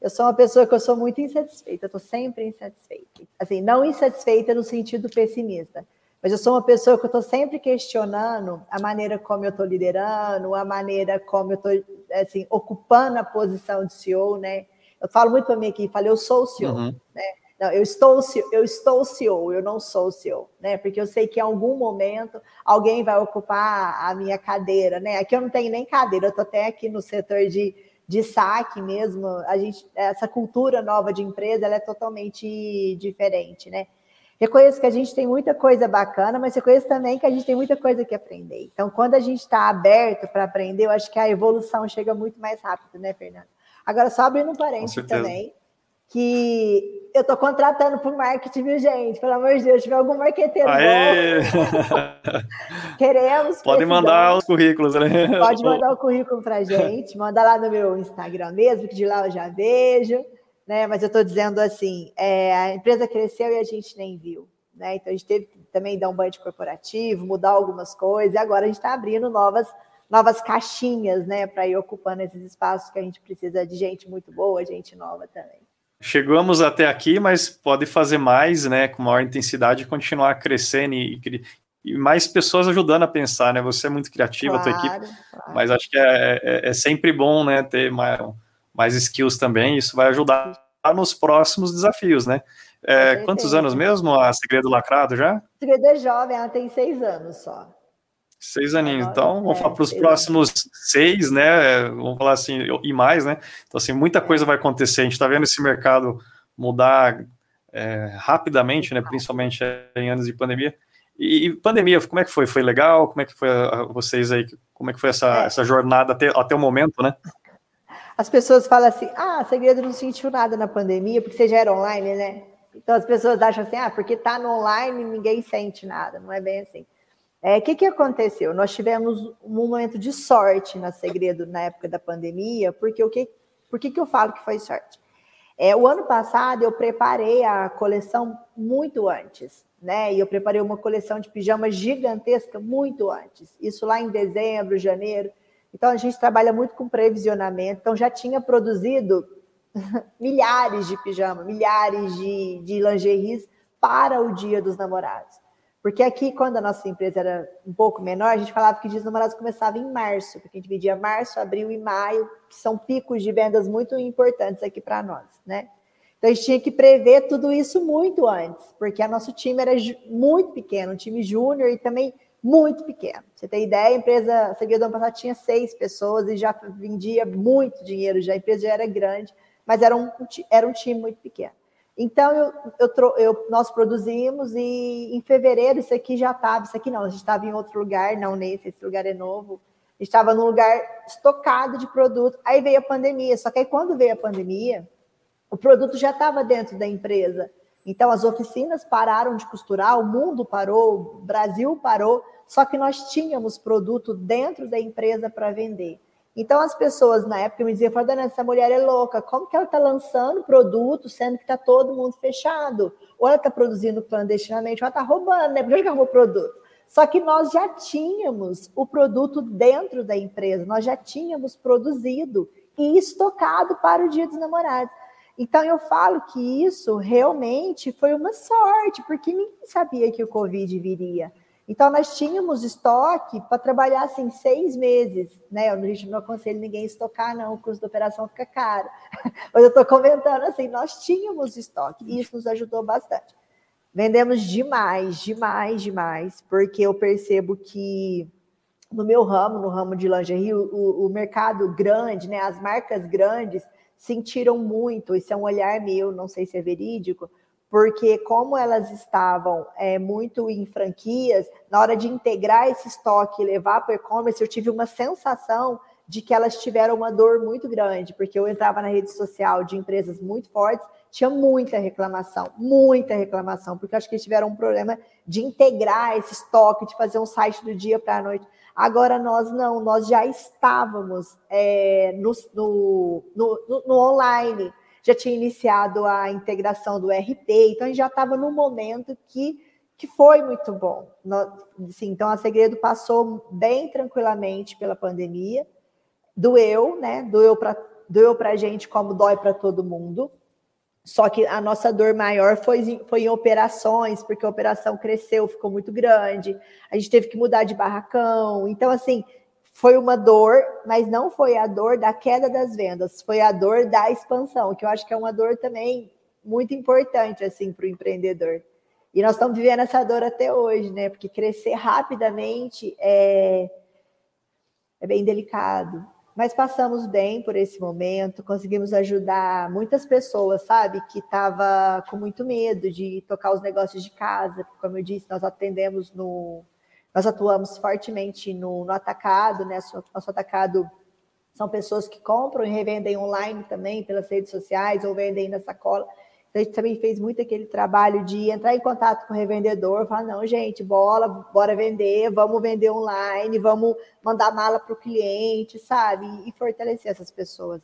Eu sou uma pessoa que eu sou muito insatisfeita, eu estou sempre insatisfeita. Assim, não insatisfeita no sentido pessimista, mas eu sou uma pessoa que eu estou sempre questionando a maneira como eu estou liderando, a maneira como eu estou assim, ocupando a posição de CEO, né? Eu falo muito para mim aqui, falo, eu sou o CEO, uhum. né? Não, eu estou, eu estou CEO, eu não sou o CEO, né? Porque eu sei que em algum momento alguém vai ocupar a minha cadeira, né? Aqui eu não tenho nem cadeira, eu estou até aqui no setor de, de saque mesmo. A gente, essa cultura nova de empresa, ela é totalmente diferente, né? Reconheço que a gente tem muita coisa bacana, mas reconheço também que a gente tem muita coisa que aprender. Então, quando a gente está aberto para aprender, eu acho que a evolução chega muito mais rápido, né, Fernando? Agora, só abrindo um parênteses também, que eu estou contratando para o marketing, viu, gente? Pelo amor de Deus, se tiver algum marqueteiro Aê! queremos. Pode mandar os currículos, né? Pode mandar o currículo para a gente, manda lá no meu Instagram mesmo, que de lá eu já vejo né? Mas eu estou dizendo assim, é, a empresa cresceu e a gente nem viu, né? Então a gente teve que também dar um banho corporativo, mudar algumas coisas, e agora a gente está abrindo novas novas caixinhas, né, para ir ocupando esses espaços que a gente precisa de gente muito boa, gente nova também. Chegamos até aqui, mas pode fazer mais, né, com maior intensidade, continuar crescendo e, e mais pessoas ajudando a pensar, né? Você é muito criativa, claro, a tua equipe, claro. mas acho que é, é, é, sempre bom, né, ter mais, mais skills também, isso vai ajudar nos próximos desafios, né? É, quantos anos mesmo a Segredo Lacrado já? Segredo é jovem, ela tem seis anos só. Seis aninhos. Então, vamos é, falar para os próximos anos. seis, né? Vamos falar assim, e mais, né? Então, assim, muita coisa vai acontecer. A gente está vendo esse mercado mudar é, rapidamente, né? Principalmente em anos de pandemia. E, e, pandemia, como é que foi? Foi legal? Como é que foi a, a vocês aí? Como é que foi essa, é. essa jornada até, até o momento, né? As pessoas falam assim: ah, segredo não sentiu nada na pandemia, porque você já era online, né? Então as pessoas acham assim: ah, porque está no online ninguém sente nada. Não é bem assim. O é, que, que aconteceu? Nós tivemos um momento de sorte na Segredo na época da pandemia, porque o que, por que, que eu falo que foi sorte? É, o ano passado eu preparei a coleção muito antes, né? E eu preparei uma coleção de pijamas gigantesca muito antes. Isso lá em dezembro, janeiro. Então, a gente trabalha muito com previsionamento. Então, já tinha produzido milhares de pijamas, milhares de, de lingeries para o Dia dos Namorados. Porque aqui, quando a nossa empresa era um pouco menor, a gente falava que o Dia dos Namorados começava em março, porque a gente dividia março, abril e maio, que são picos de vendas muito importantes aqui para nós, né? Então, a gente tinha que prever tudo isso muito antes, porque o nosso time era muito pequeno, um time júnior e também muito pequeno. Você tem ideia, a empresa, seguida do ano passado, tinha seis pessoas e já vendia muito dinheiro, já a empresa já era grande, mas era um, era um time muito pequeno. Então, eu, eu, eu, nós produzimos e em fevereiro isso aqui já estava, isso aqui não, a gente estava em outro lugar, não nesse, esse lugar é novo, estava num lugar estocado de produto, aí veio a pandemia, só que aí quando veio a pandemia, o produto já estava dentro da empresa, então as oficinas pararam de costurar, o mundo parou, o Brasil parou, só que nós tínhamos produto dentro da empresa para vender. Então as pessoas na época me diziam, Fernanda, essa mulher é louca, como que ela está lançando produto sendo que está todo mundo fechado? Ou ela está produzindo clandestinamente, ou ela está roubando, né? Por que ela roubou produto? Só que nós já tínhamos o produto dentro da empresa, nós já tínhamos produzido e estocado para o Dia dos Namorados. Então eu falo que isso realmente foi uma sorte, porque ninguém sabia que o Covid viria. Então, nós tínhamos estoque para trabalhar assim seis meses, né? A gente não aconselho ninguém a estocar, não, o custo da operação fica caro. Mas eu estou comentando assim, nós tínhamos estoque e isso nos ajudou bastante. Vendemos demais, demais, demais, porque eu percebo que no meu ramo, no ramo de lingerie, o, o mercado grande, né? As marcas grandes sentiram muito, isso é um olhar meu, não sei se é verídico, porque como elas estavam é, muito em franquias, na hora de integrar esse estoque e levar para o e-commerce, eu tive uma sensação de que elas tiveram uma dor muito grande, porque eu entrava na rede social de empresas muito fortes, tinha muita reclamação, muita reclamação, porque acho que eles tiveram um problema de integrar esse estoque, de fazer um site do dia para a noite. Agora nós não, nós já estávamos é, no, no, no, no, online, já tinha iniciado a integração do RP, então a gente já estava no momento que, que foi muito bom. Assim, então a Segredo passou bem tranquilamente pela pandemia, doeu, né? Doeu para doeu a gente como dói para todo mundo. Só que a nossa dor maior foi, foi em operações, porque a operação cresceu, ficou muito grande, a gente teve que mudar de barracão. Então, assim, foi uma dor, mas não foi a dor da queda das vendas, foi a dor da expansão, que eu acho que é uma dor também muito importante, assim, para o empreendedor. E nós estamos vivendo essa dor até hoje, né? Porque crescer rapidamente é, é bem delicado mas passamos bem por esse momento, conseguimos ajudar muitas pessoas, sabe, que estava com muito medo de tocar os negócios de casa, como eu disse, nós atendemos no, nós atuamos fortemente no, no atacado, né, nosso atacado são pessoas que compram e revendem online também pelas redes sociais ou vendem na sacola, a gente também fez muito aquele trabalho de entrar em contato com o revendedor, falar, não, gente, bola, bora vender, vamos vender online, vamos mandar mala para o cliente, sabe? E fortalecer essas pessoas.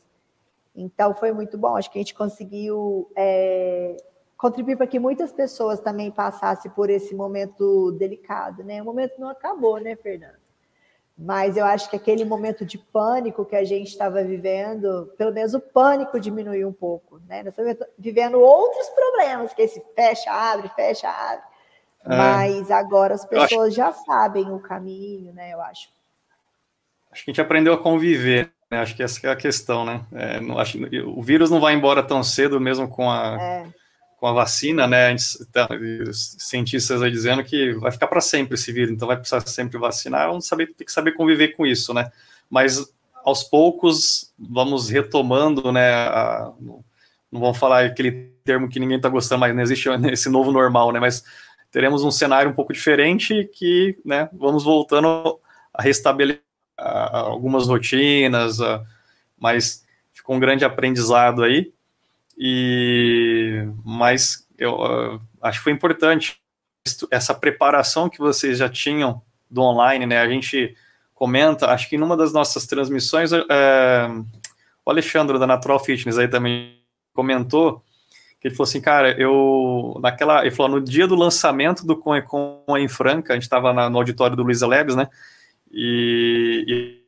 Então, foi muito bom. Acho que a gente conseguiu é, contribuir para que muitas pessoas também passassem por esse momento delicado, né? O momento não acabou, né, Fernando? Mas eu acho que aquele momento de pânico que a gente estava vivendo, pelo menos o pânico diminuiu um pouco, né? Nós estamos vivendo outros problemas, que esse fecha, abre, fecha, abre. É. Mas agora as pessoas acho... já sabem o caminho, né? Eu acho. Acho que a gente aprendeu a conviver, né? Acho que essa é a questão, né? É, não, acho, o vírus não vai embora tão cedo, mesmo com a. É com a vacina, né? Tá, cientistas aí dizendo que vai ficar para sempre esse vírus, então vai precisar sempre vacinar. Vamos saber, tem que saber conviver com isso, né? Mas aos poucos vamos retomando, né? A, não vamos falar aquele termo que ninguém está gostando, mas não existe esse novo normal, né? Mas teremos um cenário um pouco diferente que, né? Vamos voltando a restabelecer algumas rotinas, mas ficou um grande aprendizado aí. E mas eu uh, acho que foi importante essa preparação que vocês já tinham do online, né? A gente comenta, acho que numa das nossas transmissões, é, o Alexandre da Natural Fitness aí também comentou que ele falou assim, cara, eu naquela, ele falou no dia do lançamento do Conecon em Franca, a gente estava no auditório do Luiza Labs, né? E, e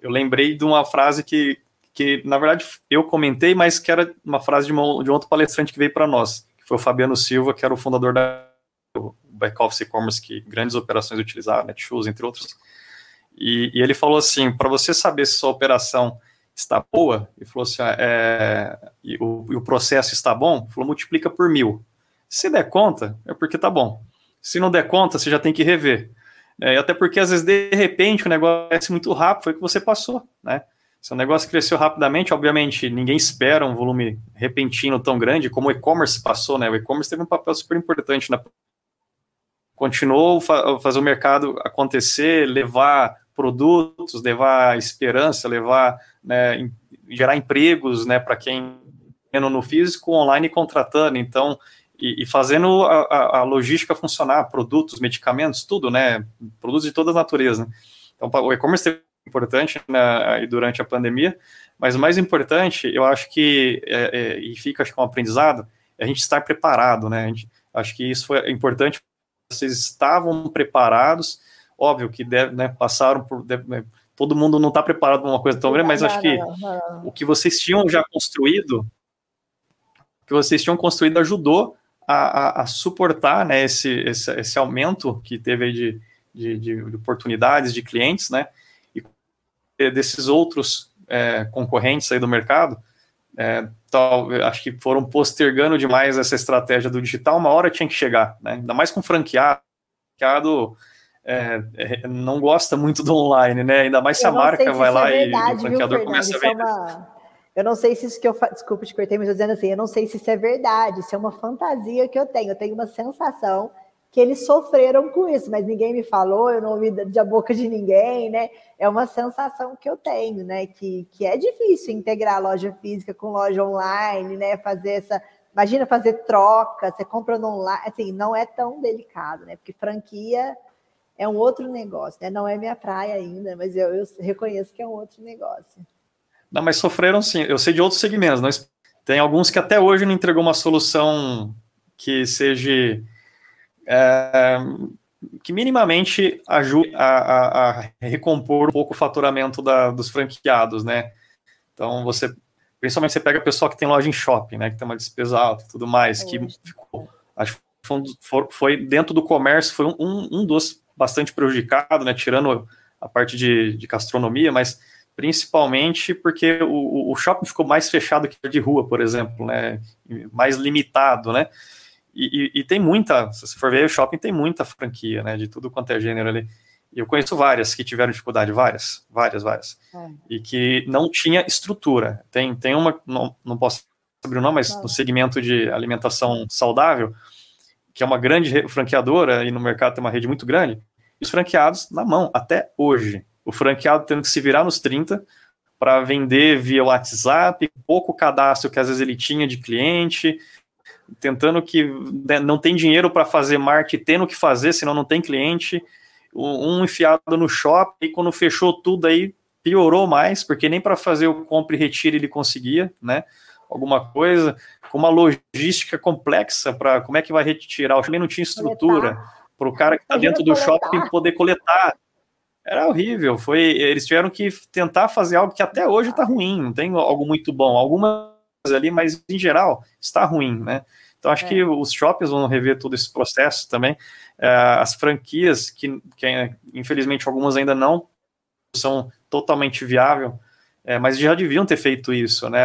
eu lembrei de uma frase que que na verdade eu comentei, mas que era uma frase de, uma, de um outro palestrante que veio para nós, que foi o Fabiano Silva, que era o fundador da Back Office E-Commerce, que grandes operações utilizavam, Netshoes, entre outros. E, e ele falou assim: para você saber se sua operação está boa, ele falou assim: ah, é, e, o, e o processo está bom, falou, multiplica por mil. Se der conta, é porque está bom. Se não der conta, você já tem que rever. É, até porque, às vezes, de repente, o negócio é muito rápido, foi o que você passou, né? Se o negócio cresceu rapidamente, obviamente, ninguém espera um volume repentino tão grande como o e-commerce passou, né? O e-commerce teve um papel super importante na continuou a fazer o mercado acontecer, levar produtos, levar esperança, levar, né, gerar empregos, né, para quem no físico, online contratando, então, e, e fazendo a, a, logística funcionar, produtos, medicamentos, tudo, né, produtos de toda a natureza. Então, o e-commerce teve importante né, durante a pandemia, mas o mais importante, eu acho que, é, é, e fica acho que um aprendizado, é a gente estar preparado, né? Gente, acho que isso foi importante, vocês estavam preparados, óbvio que deve, né, passaram por. Deve, né, todo mundo não está preparado para uma coisa tão grande, mas acho que o que vocês tinham já construído, o que vocês tinham construído ajudou a, a, a suportar né, esse, esse, esse, aumento que teve de, de, de oportunidades de clientes, né? Desses outros é, concorrentes aí do mercado, é, tal, acho que foram postergando demais essa estratégia do digital, uma hora tinha que chegar, né? ainda mais com franqueado, franqueado é, não gosta muito do online, né? Ainda mais se a marca vai lá é verdade, e o franqueador viu, começa a vender. É uma... Eu não sei se isso que eu faço, desculpa te cortei, mas eu dizendo assim, eu não sei se isso é verdade, isso é uma fantasia que eu tenho, eu tenho uma sensação que eles sofreram com isso, mas ninguém me falou, eu não ouvi da boca de ninguém, né? É uma sensação que eu tenho, né? Que, que é difícil integrar loja física com loja online, né? Fazer essa. Imagina fazer troca, você compra online, assim, não é tão delicado, né? Porque franquia é um outro negócio, né? Não é minha praia ainda, mas eu, eu reconheço que é um outro negócio. Não, mas sofreram sim. Eu sei de outros segmentos. Nós, tem alguns que até hoje não entregou uma solução que seja é, que minimamente ajude a, a, a, recompor um pouco o faturamento da, dos franqueados, né? Então você, principalmente você pega o pessoal que tem loja em shopping, né? Que tem uma despesa alta e tudo mais, que ficou, acho que foi, foi, dentro do comércio foi um, um dos bastante prejudicado, né? Tirando a parte de, de gastronomia, mas principalmente porque o, o shopping ficou mais fechado que de rua, por exemplo, né? Mais limitado, né? E, e, e, tem muita, se você for ver, o shopping tem muita franquia, né? De tudo quanto é gênero ali. Eu conheço várias que tiveram dificuldade, várias, várias, várias. É. E que não tinha estrutura. Tem, tem uma, não, não posso abrir o nome, mas no segmento de alimentação saudável, que é uma grande franqueadora e no mercado tem uma rede muito grande, e os franqueados na mão, até hoje. O franqueado tendo que se virar nos 30 para vender via WhatsApp, pouco cadastro que às vezes ele tinha de cliente, tentando que né, não tem dinheiro para fazer marketing, tendo que fazer, senão não tem cliente. Um enfiado no shopping, e quando fechou tudo aí, piorou mais, porque nem para fazer o compra e retire ele conseguia, né? Alguma coisa, com uma logística complexa para como é que vai retirar. O shopping não tinha estrutura para o cara que está dentro do shopping poder coletar. Era horrível. Foi, eles tiveram que tentar fazer algo que até hoje está ruim, não tem algo muito bom. Algumas ali, mas em geral está ruim, né? Então acho é. que os shoppings vão rever todo esse processo também. É, as franquias, que, que, infelizmente algumas ainda não são totalmente viável, é, mas já deviam ter feito isso, né?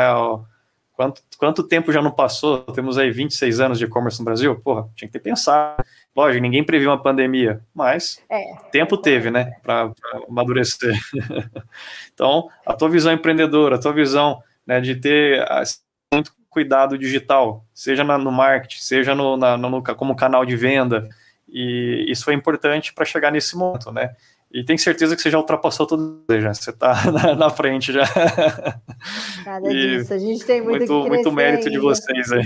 Quanto, quanto tempo já não passou? Temos aí 26 anos de e-commerce no Brasil? Porra, tinha que ter pensado. Lógico, ninguém previu uma pandemia, mas é. tempo teve, né, para amadurecer. então, a tua visão empreendedora, a tua visão né, de ter muito cuidado digital, seja na, no marketing, seja no, na, no, como canal de venda, e isso foi importante para chegar nesse momento, né? E tenho certeza que você já ultrapassou tudo, já. Você está na, na, frente já. Nada e disso, a gente tem muito Muito, muito mérito ainda. de vocês aí.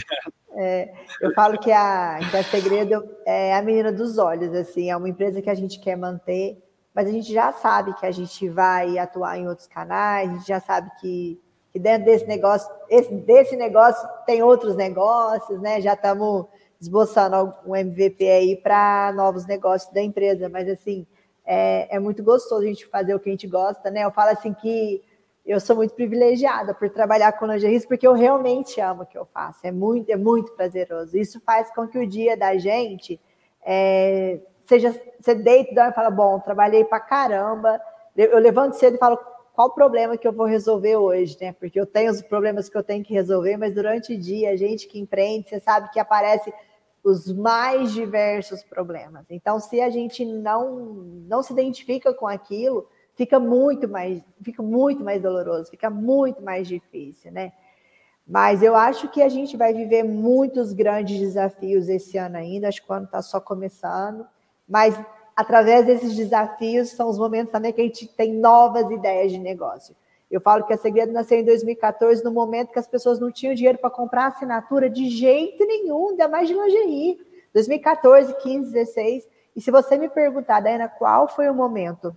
É, eu falo que a, que a Segredo é a menina dos olhos, assim, é uma empresa que a gente quer manter, mas a gente já sabe que a gente vai atuar em outros canais, a gente já sabe que que dentro desse negócio, esse, desse negócio tem outros negócios, né? Já estamos esboçando um MVP aí para novos negócios da empresa, mas assim, é, é, muito gostoso a gente fazer o que a gente gosta, né? Eu falo assim que eu sou muito privilegiada por trabalhar com lingeries porque eu realmente amo o que eu faço. É muito, é muito prazeroso. Isso faz com que o dia da gente é, seja você deita e fala, bom, trabalhei para caramba. Eu levanto cedo e falo, qual problema que eu vou resolver hoje, né? Porque eu tenho os problemas que eu tenho que resolver, mas durante o dia, a gente que empreende, você sabe que aparece os mais diversos problemas. Então, se a gente não não se identifica com aquilo, fica muito mais fica muito mais doloroso, fica muito mais difícil, né? Mas eu acho que a gente vai viver muitos grandes desafios esse ano ainda, acho que o ano está só começando, mas através desses desafios, são os momentos também que a gente tem novas ideias de negócio. Eu falo que a Segredo nasceu em 2014, no momento que as pessoas não tinham dinheiro para comprar assinatura de jeito nenhum, ainda mais de lingerie. 2014, 15, 16. E se você me perguntar, Diana, qual foi o momento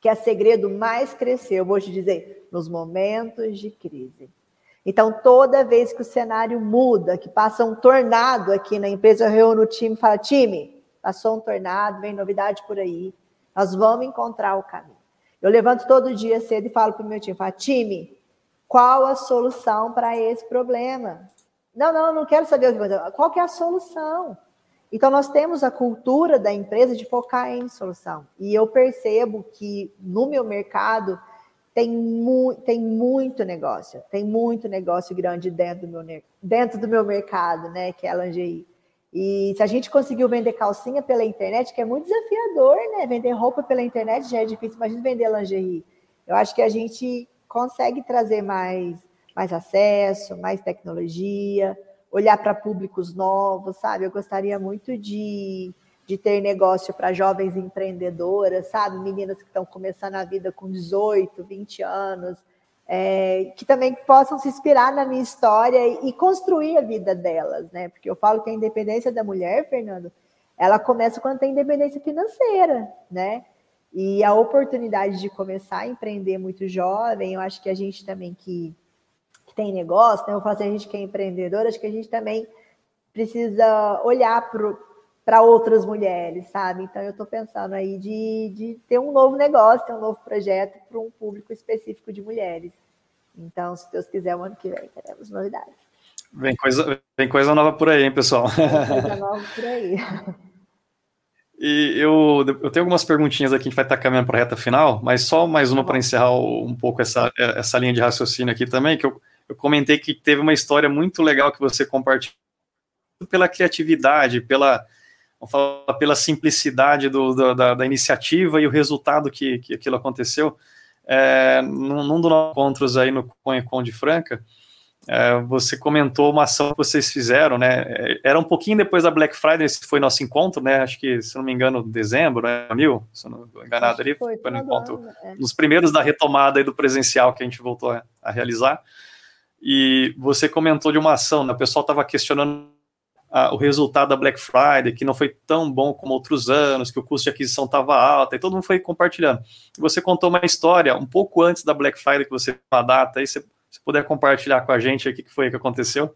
que a Segredo mais cresceu, eu vou te dizer, nos momentos de crise. Então, toda vez que o cenário muda, que passa um tornado aqui na empresa, eu reúno o time e falo, time, passou um tornado, vem novidade por aí, nós vamos encontrar o caminho. Eu levanto todo dia cedo e falo para o meu time, time, qual a solução para esse problema? Não, não, não quero saber o que vai Qual que é a solução? Então, nós temos a cultura da empresa de focar em solução. E eu percebo que no meu mercado tem, mu tem muito negócio, tem muito negócio grande dentro do meu, dentro do meu mercado, né? Que é a lingerie. E se a gente conseguiu vender calcinha pela internet, que é muito desafiador, né? Vender roupa pela internet já é difícil, imagina vender lingerie. Eu acho que a gente consegue trazer mais, mais acesso, mais tecnologia, olhar para públicos novos, sabe? Eu gostaria muito de, de ter negócio para jovens empreendedoras, sabe? Meninas que estão começando a vida com 18, 20 anos, é, que também possam se inspirar na minha história e, e construir a vida delas, né? Porque eu falo que a independência da mulher, Fernando, ela começa quando tem independência financeira, né? E a oportunidade de começar a empreender muito jovem, eu acho que a gente também que, que tem negócio, né? Eu falo assim, a gente que é empreendedor, acho que a gente também precisa olhar para outras mulheres, sabe? Então eu estou pensando aí de, de ter um novo negócio, ter um novo projeto para um público específico de mulheres. Então, se Deus quiser, o ano que vem teremos novidades. Vem coisa, vem coisa nova por aí, hein, pessoal? Vem coisa nova por aí. E eu, eu tenho algumas perguntinhas aqui, a gente vai estar caminhando para a reta final, mas só mais uma para encerrar um pouco essa, essa linha de raciocínio aqui também, que eu, eu comentei que teve uma história muito legal que você compartilhou pela criatividade, pela, falar, pela simplicidade do, do, da, da, iniciativa e o resultado que, que aquilo aconteceu. É, num, num dos encontros aí no Conecon de Franca, é, você comentou uma ação que vocês fizeram, né? É, era um pouquinho depois da Black Friday, esse foi nosso encontro, né? Acho que, se não me engano, dezembro, né? Mil, se não estou enganado ali, foi, foi no encontro, é. nos primeiros da retomada aí do presencial que a gente voltou a, a realizar. E você comentou de uma ação, né? O pessoal estava questionando o resultado da Black Friday, que não foi tão bom como outros anos, que o custo de aquisição estava alto, e todo mundo foi compartilhando. Você contou uma história um pouco antes da Black Friday, que você uma data, aí você, se puder compartilhar com a gente o que foi que aconteceu.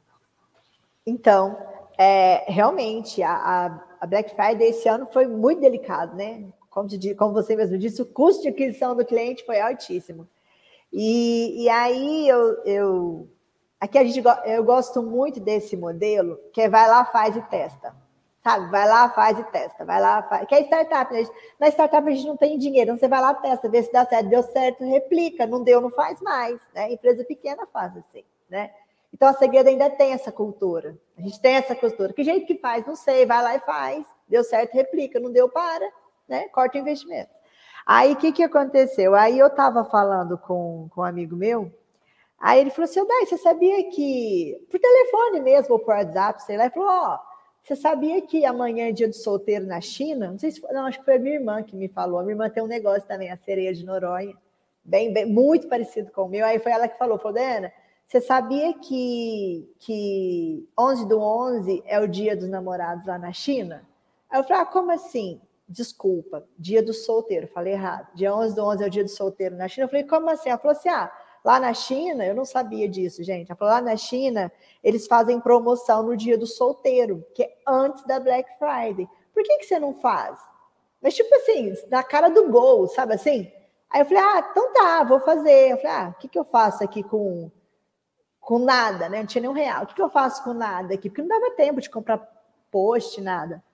Então, é, realmente, a, a, Black Friday esse ano foi muito delicado, né? Como, te, como você mesmo disse, o custo de aquisição do cliente foi altíssimo. E, e aí eu, eu Aqui a gente, eu gosto muito desse modelo, que é vai lá, faz e testa. Sabe? Vai lá, faz e testa. Vai lá, faz. Que é startup, né? Na startup a gente não tem dinheiro, então você vai lá, testa, vê se dá certo. Deu certo, replica. Não deu, não faz mais. Né? Empresa pequena faz assim, né? Então a segredo ainda tem essa cultura. A gente tem essa cultura. Que jeito que faz? Não sei. Vai lá e faz. Deu certo, replica. Não deu, para. Né? Corta o investimento. Aí o que, que aconteceu? Aí eu estava falando com, com um amigo meu, Aí ele falou assim: Dai, você sabia que. Por telefone mesmo, ou por WhatsApp, sei lá, ele falou: Ó, oh, você sabia que amanhã é dia do solteiro na China? Não sei se foi, não, acho que foi a minha irmã que me falou. A minha irmã tem um negócio também, a sereia de Noronha, bem, bem muito parecido com o meu. Aí foi ela que falou: falou, Dana, você sabia que, que 11 do 11 é o dia dos namorados lá na China? Aí eu falei: ah, como assim? Desculpa, dia do solteiro, falei errado. Dia 11 do 11 é o dia do solteiro na China. Eu falei: como assim? Ela falou assim: ah Lá na China, eu não sabia disso, gente. Lá na China, eles fazem promoção no dia do solteiro, que é antes da Black Friday. Por que, que você não faz? Mas, tipo assim, na cara do gol, sabe assim? Aí eu falei, ah, então tá, vou fazer. Eu falei, ah, o que, que eu faço aqui com, com nada, né? Não tinha nenhum real. O que, que eu faço com nada aqui? Porque não dava tempo de comprar post, nada.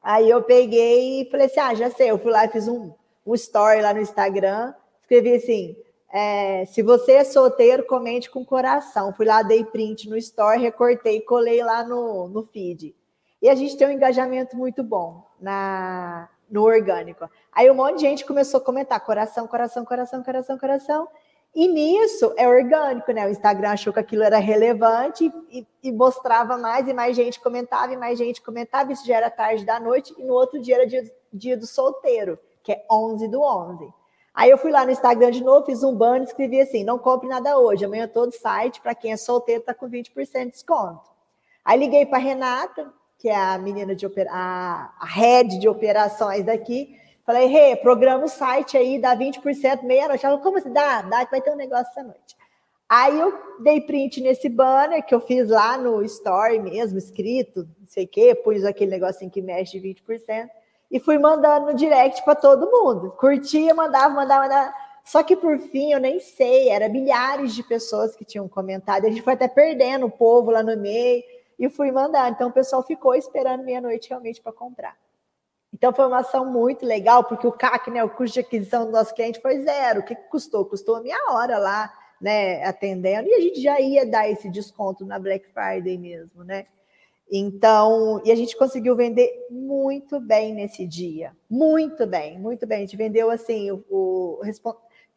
Aí eu peguei e falei assim, ah, já sei. Eu fui lá e fiz um, um story lá no Instagram, escrevi assim, é, se você é solteiro, comente com coração. Fui lá, dei print no store, recortei, colei lá no, no feed. E a gente tem um engajamento muito bom na, no orgânico. Aí um monte de gente começou a comentar coração, coração, coração, coração, coração. E nisso é orgânico, né? O Instagram achou que aquilo era relevante e, e, mostrava mais, e mais gente comentava, e mais gente comentava. Isso já era tarde da noite, e no outro dia era dia, dia do solteiro, que é 11 do 11. Aí eu fui lá no Instagram de novo, fiz um banner escrevi assim: não compre nada hoje, amanhã todo site, para quem é solteiro, está com 20% de desconto. Aí liguei para Renata, que é a menina de opera... a, head de operações daqui. Falei, Rê, programa o site aí, dá 20% meia-noite. Ela falou, como assim? Dá, dá, que vai ter um negócio essa noite. Aí eu dei print nesse banner que eu fiz lá no story mesmo, escrito, não sei o quê, pus aquele negocinho que mexe de 20% e fui mandando no direct para todo mundo. Curtia, mandava, mandava, mandava. Só que por fim, eu nem sei, era milhares de pessoas que tinham comentado. A gente foi até perdendo o povo lá no meio e fui mandar. Então o pessoal ficou esperando meia-noite realmente para comprar. Então foi uma ação muito legal, porque o CAC, né, o custo de aquisição do nosso cliente foi zero. O que custou? Custou a minha hora lá, né, atendendo, e a gente já ia dar esse desconto na Black Friday mesmo, né? Então, e a gente conseguiu vender muito bem nesse dia. Muito bem, muito bem. A gente vendeu assim, o, o,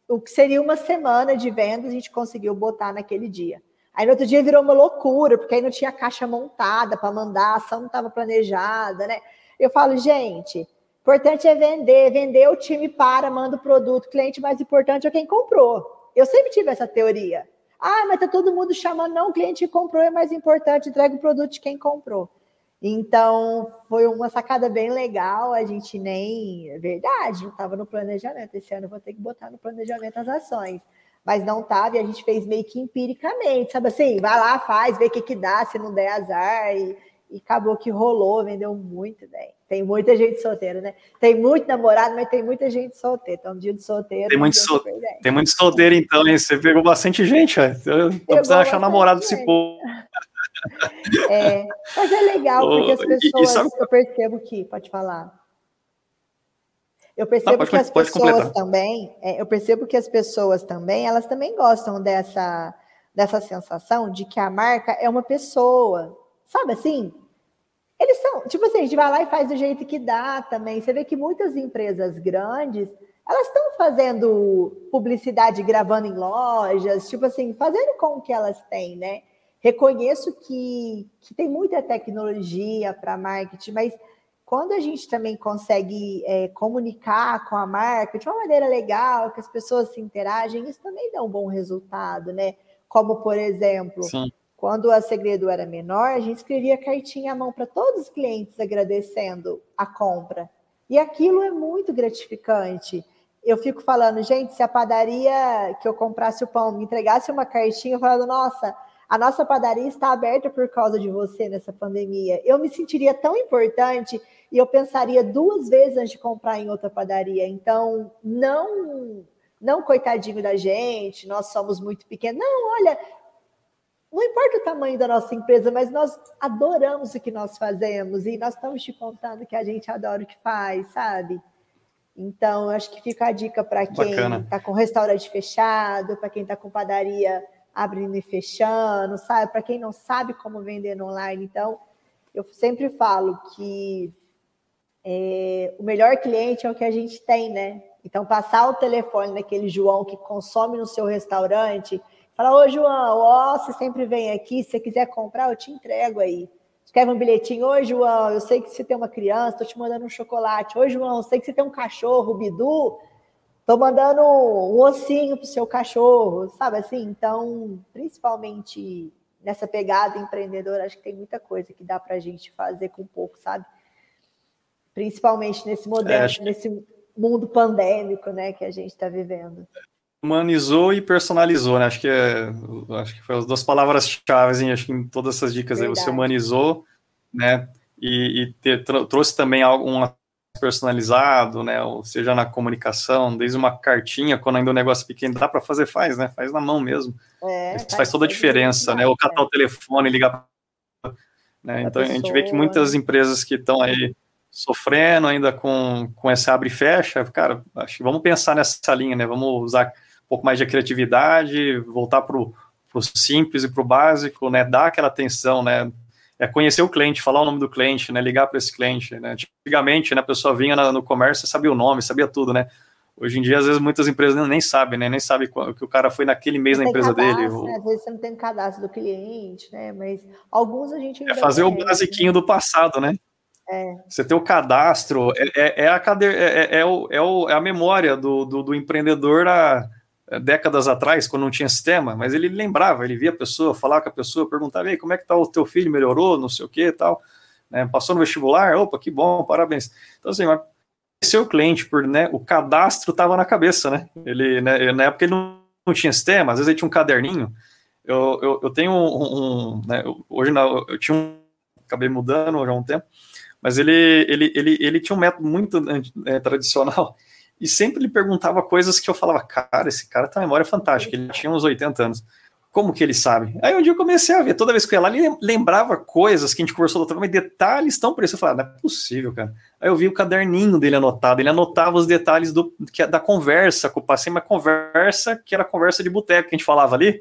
o que seria uma semana de vendas, a gente conseguiu botar naquele dia. Aí no outro dia virou uma loucura, porque aí não tinha caixa montada para mandar, a ação não estava planejada, né? Eu falo, gente, importante é vender, vender o time para, manda o produto, cliente mais importante é quem comprou. Eu sempre tive essa teoria. Ah, mas tá todo mundo chamando, não, o cliente que comprou é mais importante, entrega o produto de quem comprou. Então, foi uma sacada bem legal. A gente nem. É verdade, não estava no planejamento. Esse ano vou ter que botar no planejamento as ações. Mas não estava, e a gente fez meio que empiricamente, sabe assim? Vai lá, faz, vê o que, que dá, se não der azar. E, e acabou que rolou, vendeu muito bem. Tem muita gente solteira, né? Tem muito namorado, mas tem muita gente solteira. Então, dia de solteiro. Tem muito, sol... tem muito solteiro, então, hein? Você pegou bastante gente, ó. Eu tô precisando achar namorado desse povo. É, mas é legal, porque as pessoas, sabe... eu percebo que, pode falar. Eu percebo Não, que as pessoas também, é, eu percebo que as pessoas também, elas também gostam dessa, dessa sensação de que a marca é uma pessoa, sabe assim? Eles são, tipo assim, a gente vai lá e faz do jeito que dá também. Você vê que muitas empresas grandes, elas estão fazendo publicidade gravando em lojas, tipo assim, fazendo com o que elas têm, né? Reconheço que, que tem muita tecnologia para marketing, mas quando a gente também consegue é, comunicar com a marca de uma maneira legal, que as pessoas se interagem, isso também dá um bom resultado, né? Como, por exemplo, Sim. Quando a Segredo era menor, a gente escrevia cartinha à mão para todos os clientes agradecendo a compra. E aquilo é muito gratificante. Eu fico falando, gente, se a padaria que eu comprasse o pão me entregasse uma cartinha, falando, nossa, a nossa padaria está aberta por causa de você nessa pandemia. Eu me sentiria tão importante e eu pensaria duas vezes antes de comprar em outra padaria. Então, não, não coitadinho da gente, nós somos muito pequenos. Não, olha, não importa o tamanho da nossa empresa, mas nós adoramos o que nós fazemos e nós estamos te contando que a gente adora o que faz, sabe? Então, acho que fica a dica para quem está com restaurante fechado, para quem está com padaria abrindo e fechando, sabe? Para quem não sabe como vender no online, então eu sempre falo que é, o melhor cliente é o que a gente tem, né? Então, passar o telefone naquele João que consome no seu restaurante, falar, ô João, ó, você sempre vem aqui, se você quiser comprar, eu te entrego aí. Escreve um bilhetinho, oi João, eu sei que você tem uma criança, estou te mandando um chocolate. Oi João, eu sei que você tem um cachorro, Bidu, Estou mandando um ossinho pro seu cachorro, sabe assim? Então, principalmente nessa pegada empreendedora, acho que tem muita coisa que dá para a gente fazer com pouco, sabe? Principalmente nesse modelo, é, nesse mundo pandêmico, né, que a gente está vivendo. Humanizou e personalizou, né? Acho que é, acho que foi as duas palavras-chave, acho que em todas essas dicas Verdade. aí, você humanizou, né? E, e ter, trouxe também uma personalizado, né? Ou seja, na comunicação, desde uma cartinha, quando ainda o negócio é pequeno, dá para fazer, faz, né? Faz na mão mesmo. É, faz, faz toda a diferença, né? Ou catar o telefone, ligar. Né? Então pessoa... a gente vê que muitas empresas que estão aí sofrendo ainda com, com essa abre e fecha, cara, acho que vamos pensar nessa linha, né? Vamos usar um pouco mais de criatividade, voltar para o simples e para o básico, né? Dar aquela atenção, né? é conhecer o cliente, falar o nome do cliente, né, ligar para esse cliente, né, antigamente, né, a pessoa vinha no comércio, sabia o nome, sabia tudo, né, hoje em dia, às vezes, muitas empresas nem, sabem, né, nem sabem que o cara foi naquele mês na empresa cadastro, dele. Né, às vezes você não tem cadastro do cliente, né, mas alguns a gente É fazer o basiquinho né? do passado, né, é. Você tem o cadastro, é, é, é a, cadeira, é, é, é, o, é, o, é a memória do, do, do empreendedor a, décadas atrás, quando não tinha sistema, mas ele lembrava, ele via a pessoa, falava com a pessoa, perguntava, Ei, como é que tá o teu filho, melhorou, não sei o que tal, né, passou no vestibular, opa, que bom, parabéns. Então, assim, seu cliente, por, né, o cadastro estava na cabeça, né, ele, né, na época ele não, não, tinha sistema, às vezes ele tinha um caderninho, eu, eu, eu tenho um, um né, hoje não, eu tinha um, acabei mudando já há um tempo, mas ele, ele, ele, ele tinha um método muito é, tradicional, e sempre lhe perguntava coisas que eu falava, cara, esse cara tem uma memória fantástica, ele tinha uns 80 anos. Como que ele sabe? Aí um dia eu comecei a ver, toda vez que eu ia lá, ele lembrava coisas que a gente conversou outra vez, detalhes tão precisos. Eu falava, não é possível, cara. Aí eu vi o caderninho dele anotado, ele anotava os detalhes do, que, da conversa com o paciente, uma conversa que era conversa de boteco que a gente falava ali.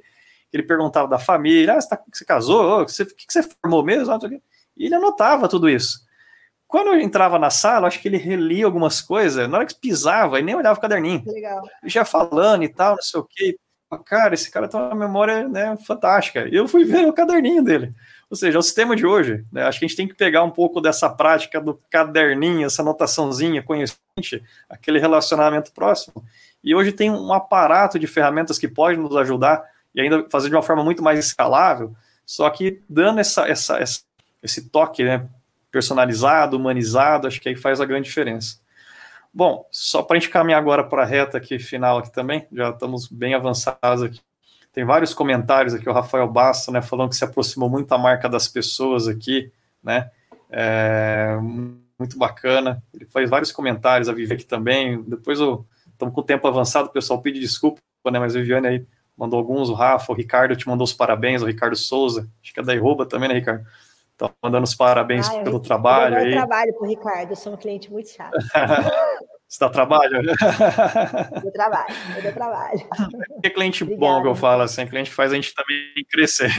Ele perguntava da família, ah, você, tá, você casou? O que, que, você formou mesmo? E ele anotava tudo isso. Quando eu entrava na sala, acho que ele relia algumas coisas, na hora que pisava, ele nem olhava o caderninho. Legal. Já falando e tal, não sei o quê. Cara, esse cara tem uma memória né, fantástica. Eu fui ver o caderninho dele. Ou seja, é o sistema de hoje. Né? Acho que a gente tem que pegar um pouco dessa prática do caderninho, essa anotaçãozinha conhecente, aquele relacionamento próximo. E hoje tem um aparato de ferramentas que pode nos ajudar e ainda fazer de uma forma muito mais escalável, só que dando essa, essa, essa esse toque né, personalizado, humanizado, acho que aí faz a grande diferença. Bom, só para a gente caminhar agora para a reta aqui final aqui também, já estamos bem avançados aqui. Tem vários comentários aqui, o Rafael Basta, né, falando que se aproximou muito a marca das pessoas aqui, né, é, muito bacana. Ele faz vários comentários, a Vivi aqui também. Depois estamos com o tempo avançado, pessoal pede desculpa, né, mas a Viviane aí mandou alguns, o Rafa, o Ricardo te mandou os parabéns, o Ricardo Souza, acho que é da Iroba também, né, Ricardo? Então, mandando os parabéns ah, pelo trabalho. Eu aí. trabalho para o Ricardo, eu sou um cliente muito chato. Você dá trabalho? Eu trabalho, eu dou trabalho. É cliente Obrigada. bom que eu falo assim, cliente que faz a gente também crescer.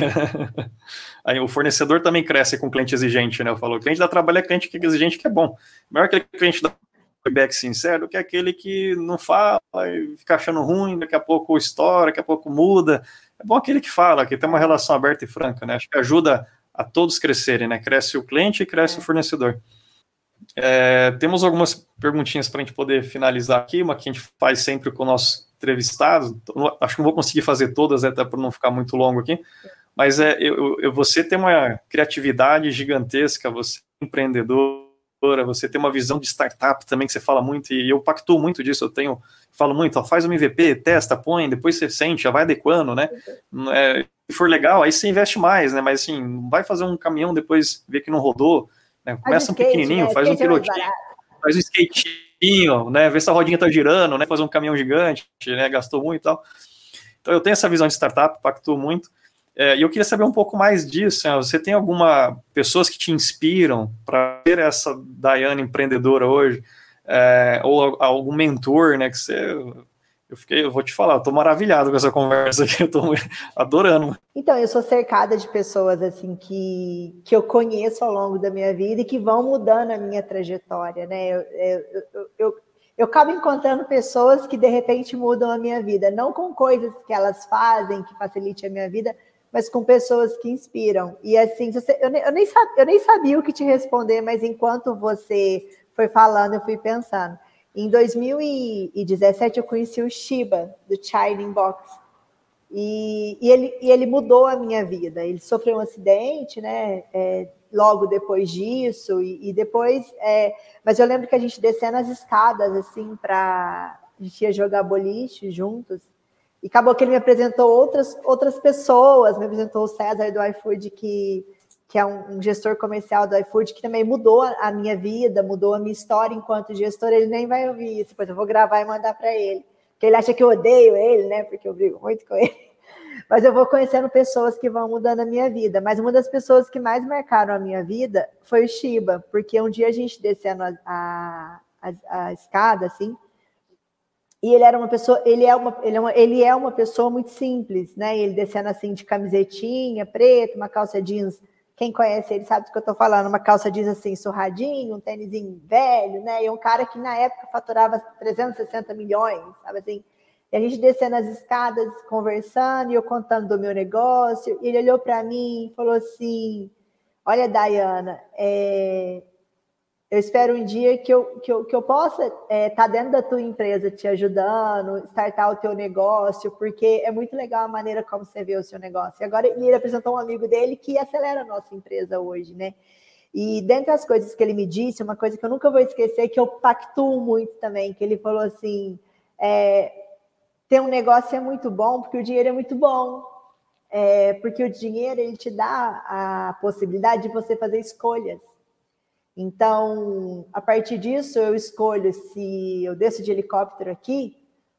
Aí o fornecedor também cresce com cliente exigente, né? Eu falo, o cliente dá trabalho é cliente que é exigente que é bom. Melhor aquele cliente dá feedback sincero que é aquele que não fala e fica achando ruim, daqui a pouco estoura, daqui a pouco muda. É bom aquele que fala, que tem uma relação aberta e franca, né? Acho que ajuda a todos crescerem, né? Cresce o cliente e cresce é. o fornecedor. É, temos algumas perguntinhas para a gente poder finalizar aqui, uma que a gente faz sempre com o nosso entrevistado. Acho que não vou conseguir fazer todas, até para não ficar muito longo aqui. Mas é, eu, eu, você tem uma criatividade gigantesca, você é empreendedora, você tem uma visão de startup também que você fala muito, e eu pactuo muito disso. Eu tenho, falo muito, ó, faz um MVP, testa, põe, depois você sente, já vai adequando, né? É, se for legal, aí você investe mais, né? Mas assim, não vai fazer um caminhão depois ver que não rodou né? Começa um pequenininho, né? faz um é pilotinho, faz um skatinho, né? Vê se a rodinha tá girando, né? Faz um caminhão gigante, né? Gastou muito e tal. Então eu tenho essa visão de startup, pactou muito. É, e eu queria saber um pouco mais disso. Né? Você tem alguma pessoas que te inspiram para ser essa Dayane empreendedora hoje? É, ou algum mentor, né? Que você eu fiquei, eu vou te falar, eu tô maravilhado com essa conversa aqui, eu tô adorando. Então, eu sou cercada de pessoas assim que, que eu conheço ao longo da minha vida e que vão mudando a minha trajetória, né? Eu, eu, eu, eu, eu acabo encontrando pessoas que de repente mudam a minha vida, não com coisas que elas fazem que facilite a minha vida, mas com pessoas que inspiram. E assim, você, eu, nem, eu, nem, eu nem sabia o que te responder, mas enquanto você foi falando, eu fui pensando. Em 2017, eu conheci o Shiba, do Chilling Box. E, e, ele, e ele mudou a minha vida. Ele sofreu um acidente, né? É, logo depois disso, e, e depois. É, mas eu lembro que a gente descendo as escadas, assim, para. A gente ia jogar boliche juntos. E acabou que ele me apresentou outras, outras pessoas, me apresentou o César do iFood, que que é um, um, gestor comercial do iFood, que também mudou a, minha vida, mudou a minha história enquanto gestor. Ele nem vai ouvir isso, depois eu vou gravar e mandar para ele. Porque ele acha que eu odeio ele, né? Porque eu brigo muito com ele. Mas eu vou conhecendo pessoas que vão mudando a minha vida. Mas uma das pessoas que mais marcaram a minha vida foi o Shiba, porque um dia a gente descendo a, a, a, a escada, assim, e ele era uma pessoa, ele é uma, ele é uma, ele é uma pessoa muito simples, né? Ele descendo assim de camisetinha preta, uma calça jeans quem conhece ele sabe do que eu estou falando. Uma calça jeans assim, surradinho, um tênis velho, né? E um cara que na época faturava 360 milhões, sabe assim? E a gente descendo as escadas, conversando, e eu contando do meu negócio. E ele olhou para mim e falou assim: Olha, Dayana, é, eu espero um dia que eu, que eu, que eu possa estar é, tá dentro da tua empresa te ajudando, startar o teu negócio, porque é muito legal a maneira como você vê o seu negócio. E agora ele apresentou um amigo dele que acelera a nossa empresa hoje, né? E dentre as coisas que ele me disse, uma coisa que eu nunca vou esquecer, que eu pactuo muito também, que ele falou assim: é, ter um negócio é muito bom porque o dinheiro é muito bom. É, porque o dinheiro ele te dá a possibilidade de você fazer escolhas. Então, a partir disso, eu escolho se eu desço de helicóptero aqui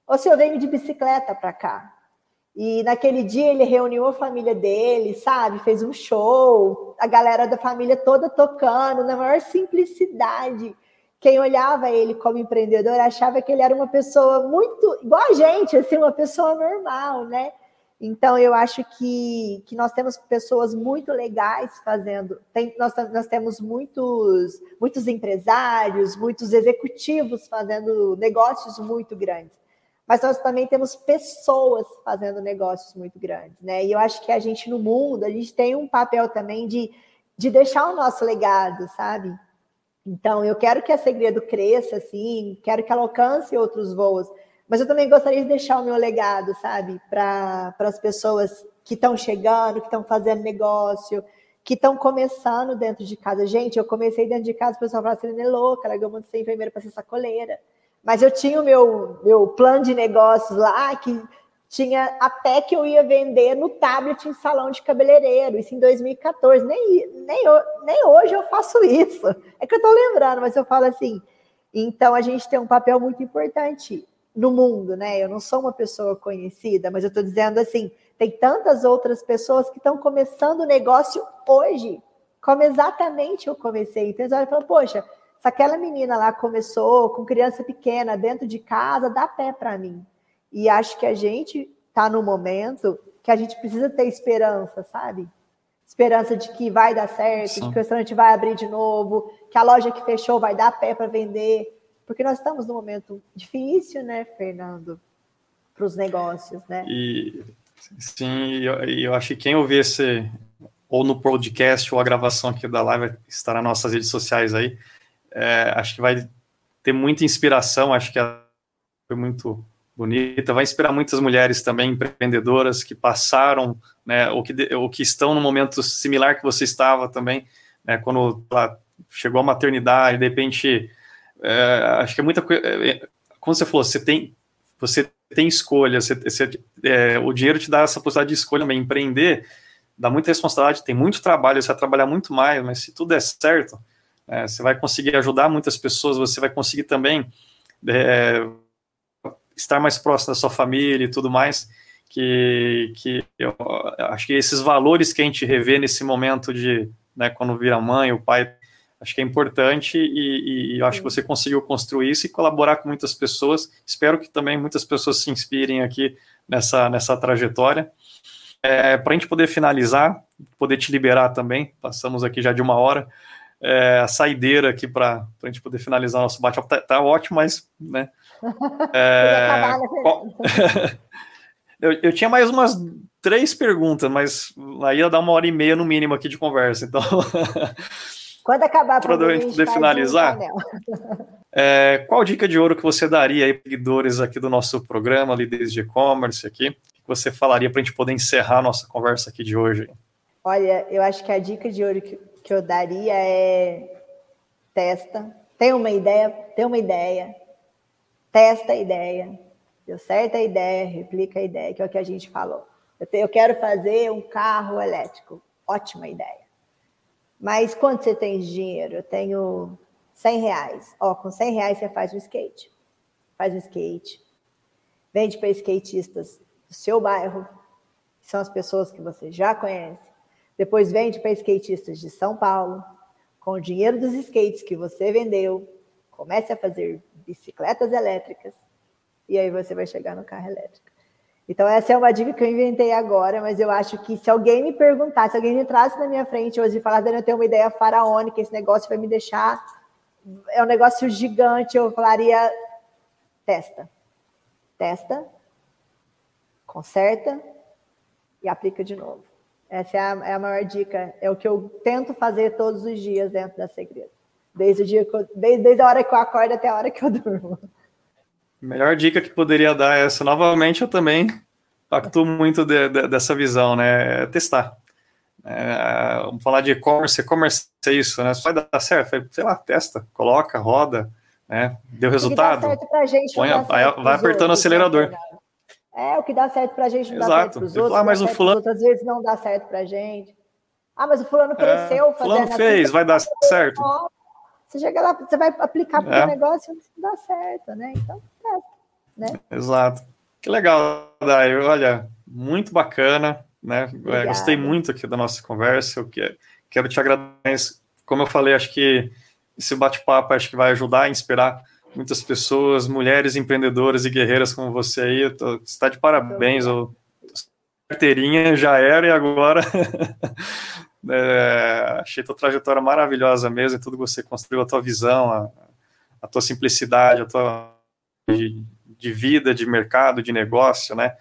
ou se eu venho de bicicleta para cá. E naquele dia ele reuniu a família dele, sabe? Fez um show, a galera da família toda tocando, na maior simplicidade. Quem olhava ele como empreendedor achava que ele era uma pessoa muito igual a gente, assim, uma pessoa normal, né? Então, eu acho que, que nós temos pessoas muito legais fazendo. Tem, nós, nós temos muitos, muitos empresários, muitos executivos fazendo negócios muito grandes. mas nós também temos pessoas fazendo negócios muito grandes, né? E eu acho que a gente no mundo, a gente tem um papel também de, de deixar o nosso legado, sabe? Então, eu quero que a Segredo cresça, assim, quero que ela alcance outros voos, mas eu também gostaria de deixar o meu legado, sabe, para as pessoas que estão chegando, que estão fazendo negócio, que estão começando dentro de casa. Gente, eu comecei dentro de casa, o pessoal falava assim, é louca, largou muito ser enfermeira para ser sacoleira. Mas eu tinha o meu, meu plano de negócios lá, que tinha até que eu ia vender no tablet em salão de cabeleireiro, isso em 2014. Nem, nem, nem hoje eu faço isso. É que eu estou lembrando, mas eu falo assim. Então a gente tem um papel muito importante no mundo, né? Eu não sou uma pessoa conhecida, mas eu estou dizendo assim, tem tantas outras pessoas que estão começando o negócio hoje, como exatamente eu comecei. Então, você fala, poxa, se aquela menina lá começou com criança pequena dentro de casa, dá pé para mim. E acho que a gente está no momento que a gente precisa ter esperança, sabe? Esperança de que vai dar certo, Sim. de que o restaurante vai abrir de novo, que a loja que fechou vai dar pé para vender. Porque nós estamos num momento difícil, né, Fernando, para os negócios, né? E, sim, eu, eu acho que quem ouvir esse, ou no podcast, ou a gravação aqui da live, estará nas nossas redes sociais aí, é, acho que vai ter muita inspiração, acho que foi muito bonita, vai inspirar muitas mulheres também, empreendedoras, que passaram, né, ou que, ou que estão no momento similar que você estava também, né, quando ela chegou à maternidade, de repente, é, acho que é muita coisa, é, como você falou, você tem, você tem escolha, você, você, é, o dinheiro te dá essa possibilidade de escolha, mas empreender dá muita responsabilidade, tem muito trabalho, você vai trabalhar muito mais, mas se tudo der certo, é, você vai conseguir ajudar muitas pessoas, você vai conseguir também é, estar mais próximo da sua família e tudo mais, que, que eu acho que esses valores que a gente revê nesse momento de, né, quando vira mãe, o pai, acho que é importante e, e acho que você conseguiu construir isso e colaborar com muitas pessoas. Espero que também muitas pessoas se inspirem aqui nessa, nessa trajetória. É, Para a gente poder finalizar, poder te liberar também, passamos aqui já de uma hora, é, a saideira aqui para a gente poder finalizar nosso bate-papo. Tá, tá, ótimo, mas. Né, é, qual... eu, eu tinha mais umas três perguntas, mas aí ia dar uma hora e meia no mínimo aqui de conversa. Então. Quando acabar para a gente poder finalizar, é, qual dica de ouro que você daria aí para seguidores aqui do nosso programa, líderes de e-commerce aqui, que você falaria para a gente poder encerrar a nossa conversa aqui de hoje? Olha, eu acho que a dica de ouro que, que eu daria é testa, tem uma ideia, tem uma ideia, testa a ideia, deu certo a ideia, replica a ideia, que é o que a gente falou. Eu, te, eu quero fazer um carro elétrico, ótima ideia. Mas quanto você tem de dinheiro? Eu tenho 100 reais. Ó, com 100 reais você faz um skate. Faz um skate. Vende para skatistas do seu bairro, que são as pessoas que você já conhece. Depois vende para skatistas de São Paulo. Com o dinheiro dos skates que você vendeu, comece a fazer bicicletas elétricas. E aí você vai chegar no carro elétrico. Então, essa é uma dica que eu inventei agora, mas eu acho que se alguém me perguntasse, se alguém entrasse na minha frente hoje e falasse, eu tenho uma ideia faraônica, esse negócio vai me deixar. É um negócio gigante, eu falaria: testa. Testa, conserta e aplica de novo. Essa é a, é a, maior dica, é o que eu tento fazer todos os dias dentro da Segredo. Desde, o dia eu, desde, desde a hora que eu acordo até a hora que eu durmo. Melhor dica que poderia dar é essa. Novamente, eu também pacto muito de, de, dessa visão, né? É testar. É, vamos falar de e-commerce, e-commerce é isso, né? Vai dar certo, sei lá, testa, coloca, roda, né? Deu resultado. Põe, vai, vai apertando o acelerador. Né? É, o que dá certo pra gente não Exato. dá certo pros outros. Ah, mas o fulano... Outras vezes não dá certo pra gente. Ah, mas o fulano é, cresceu. É, fulano fez, vai dar certo. Você chega lá, você vai aplicar para o é. negócio não dá certo, né? Então, né? Exato. Que legal, Dai. Olha, muito bacana, né? É, gostei muito aqui da nossa conversa. Eu quero te agradecer. Como eu falei, acho que esse bate-papo acho que vai ajudar a inspirar muitas pessoas, mulheres empreendedoras e guerreiras como você aí. Tô, você está de parabéns. O, carteirinha já era e agora. é, achei tua trajetória maravilhosa mesmo, tudo que você construiu, a tua visão, a, a tua simplicidade, a tua de, de vida, de mercado, de negócio, né?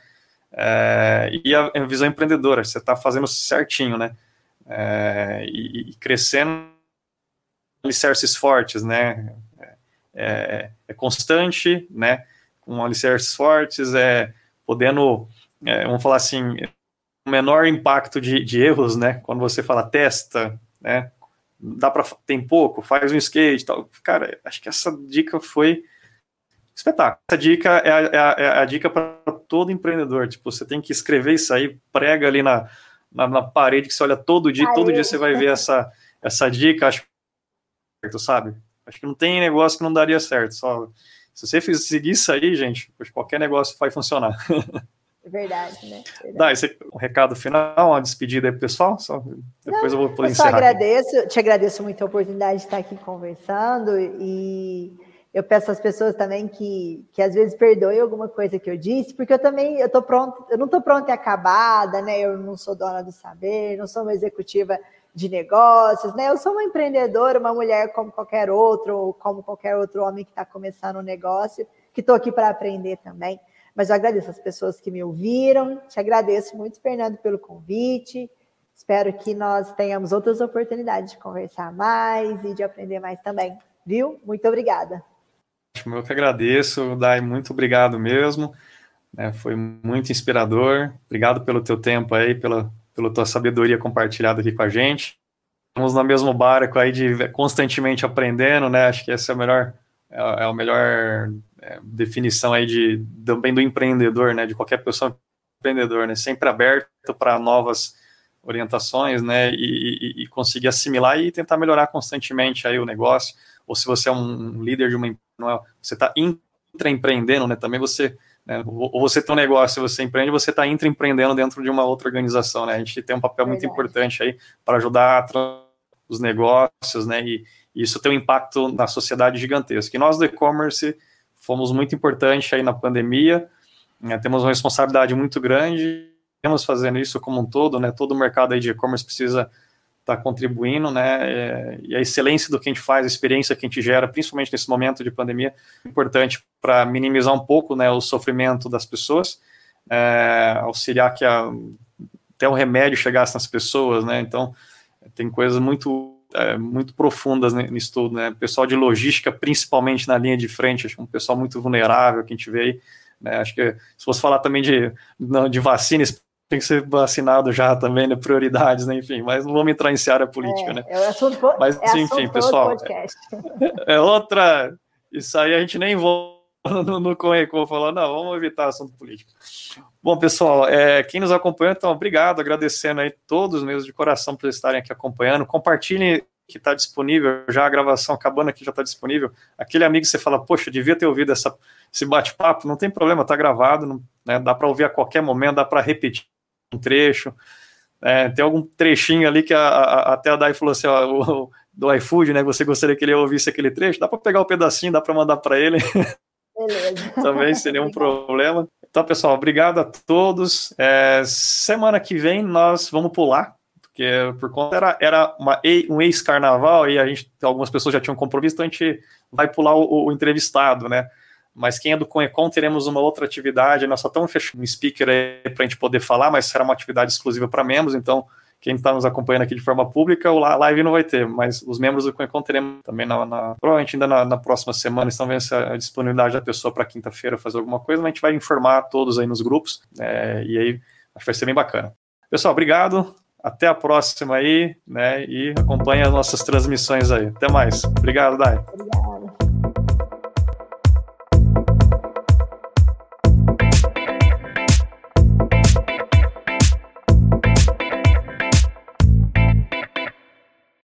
É, e a, a, visão empreendedora, você está fazendo certinho, né? É, e, e, crescendo alicerces fortes, né? É, é, constante, né? Com alicerces fortes, é podendo, é, vamos falar assim, menor impacto de, de erros, né? Quando você fala testa, né? Dá para tem pouco, faz um skate, tal. Cara, acho que essa dica foi espetáculo. Essa dica é a, é a, é a dica para todo empreendedor. Tipo, você tem que escrever isso aí, prega ali na, na, na parede que você olha todo dia, todo dia você vai ver essa, essa dica, acho que sabe? Acho que não tem negócio que não daria certo. Só se você seguir isso aí, gente, qualquer negócio vai funcionar. Verdade, né? Verdade. Dá, esse um recado final, uma despedida aí, pessoal. Só, depois Não, eu vou poder eu só agradeço, aqui. te agradeço muito a oportunidade de estar aqui conversando e eu peço às pessoas também que, que às vezes perdoem alguma coisa que eu disse, porque eu também eu tô pronto, eu não estou pronta e acabada, né? Eu não sou dona do saber, não sou uma executiva de negócios, né? Eu sou uma empreendedora, uma mulher como qualquer outro, ou como qualquer outro homem que está começando um negócio, que estou aqui para aprender também. Mas eu agradeço as pessoas que me ouviram, te agradeço muito, Fernando, pelo convite. Espero que nós tenhamos outras oportunidades de conversar mais e de aprender mais também. Viu? Muito obrigada. Eu que agradeço, Dai, muito obrigado mesmo. É, foi muito inspirador. Obrigado pelo teu tempo aí, pela, pela tua sabedoria compartilhada aqui com a gente. Estamos no mesmo barco aí de constantemente aprendendo, né? Acho que essa é a melhor, é, é a melhor é, definição aí de também do empreendedor, né? De qualquer pessoa empreendedor, né? Sempre aberto para novas orientações, né? E, e, e, conseguir assimilar e tentar melhorar constantemente aí o negócio. Ou se você é um líder de uma não é, você está intraempreendendo, né? Também você, né, ou você tem um negócio, você empreende, você está intraempreendendo dentro de uma outra organização, né? A gente tem um papel muito importante aí para ajudar os negócios, né? E, e, isso tem um impacto na sociedade gigantesco. E nós do e-commerce fomos muito importantes aí na pandemia, né, temos uma responsabilidade muito grande, estamos fazendo isso como um todo, né? Todo o mercado aí de e-commerce precisa está contribuindo, né? É, e a excelência do que a gente faz, a experiência que a gente gera, principalmente nesse momento de pandemia, é importante para minimizar um pouco, né, o sofrimento das pessoas, é, auxiliar que a, até o remédio chegasse nas pessoas, né? Então tem coisas muito é, muito profundas nisso tudo, né? Pessoal de logística, principalmente na linha de frente, acho é um pessoal muito vulnerável que a gente vê aí. Né? Acho que se fosse falar também de, de vacinas, tem que ser vacinado já também, né? Prioridades, né? Enfim, mas não vamos entrar em seara política, é, né? É assunto, mas, é enfim, pessoal. É, é, outra. Isso aí a gente nem volta no, no falando, não, vamos evitar assunto político. Bom, pessoal, é, quem nos acompanha, então, obrigado, agradecendo aí todos mesmo de coração por estarem aqui acompanhando. Compartilhem que está disponível, já a gravação acabando aqui já está disponível. Aquele amigo que você fala, poxa, devia ter ouvido essa, esse bate-papo, não tem problema, está gravado, não, né, dá para ouvir a qualquer momento, dá para repetir um trecho. É, tem algum trechinho ali que a, a, até a Dai falou assim, ó, o, do iFood, né? Você gostaria que ele ouvisse aquele trecho? Dá para pegar o um pedacinho, dá para mandar para ele. Beleza. Também sem nenhum problema. Então, pessoal, obrigado a todos. É, semana que vem nós vamos pular, porque por conta era, era uma, um ex-carnaval e a gente, algumas pessoas já tinham compromisso, então a gente vai pular o, o entrevistado, né? Mas quem é do Conecon teremos uma outra atividade, nós só estamos fechando um speaker aí para a gente poder falar, mas será uma atividade exclusiva para membros, então quem está nos acompanhando aqui de forma pública, a live não vai ter, mas os membros do Conecon teremos também na, na provavelmente ainda na, na, próxima semana, estão vendo a disponibilidade da pessoa para quinta-feira fazer alguma coisa, mas a gente vai informar todos aí nos grupos, é, e aí acho que vai ser bem bacana. Pessoal, obrigado, até a próxima aí, né, e acompanhe as nossas transmissões aí. Até mais. Obrigado, Dai. Obrigado.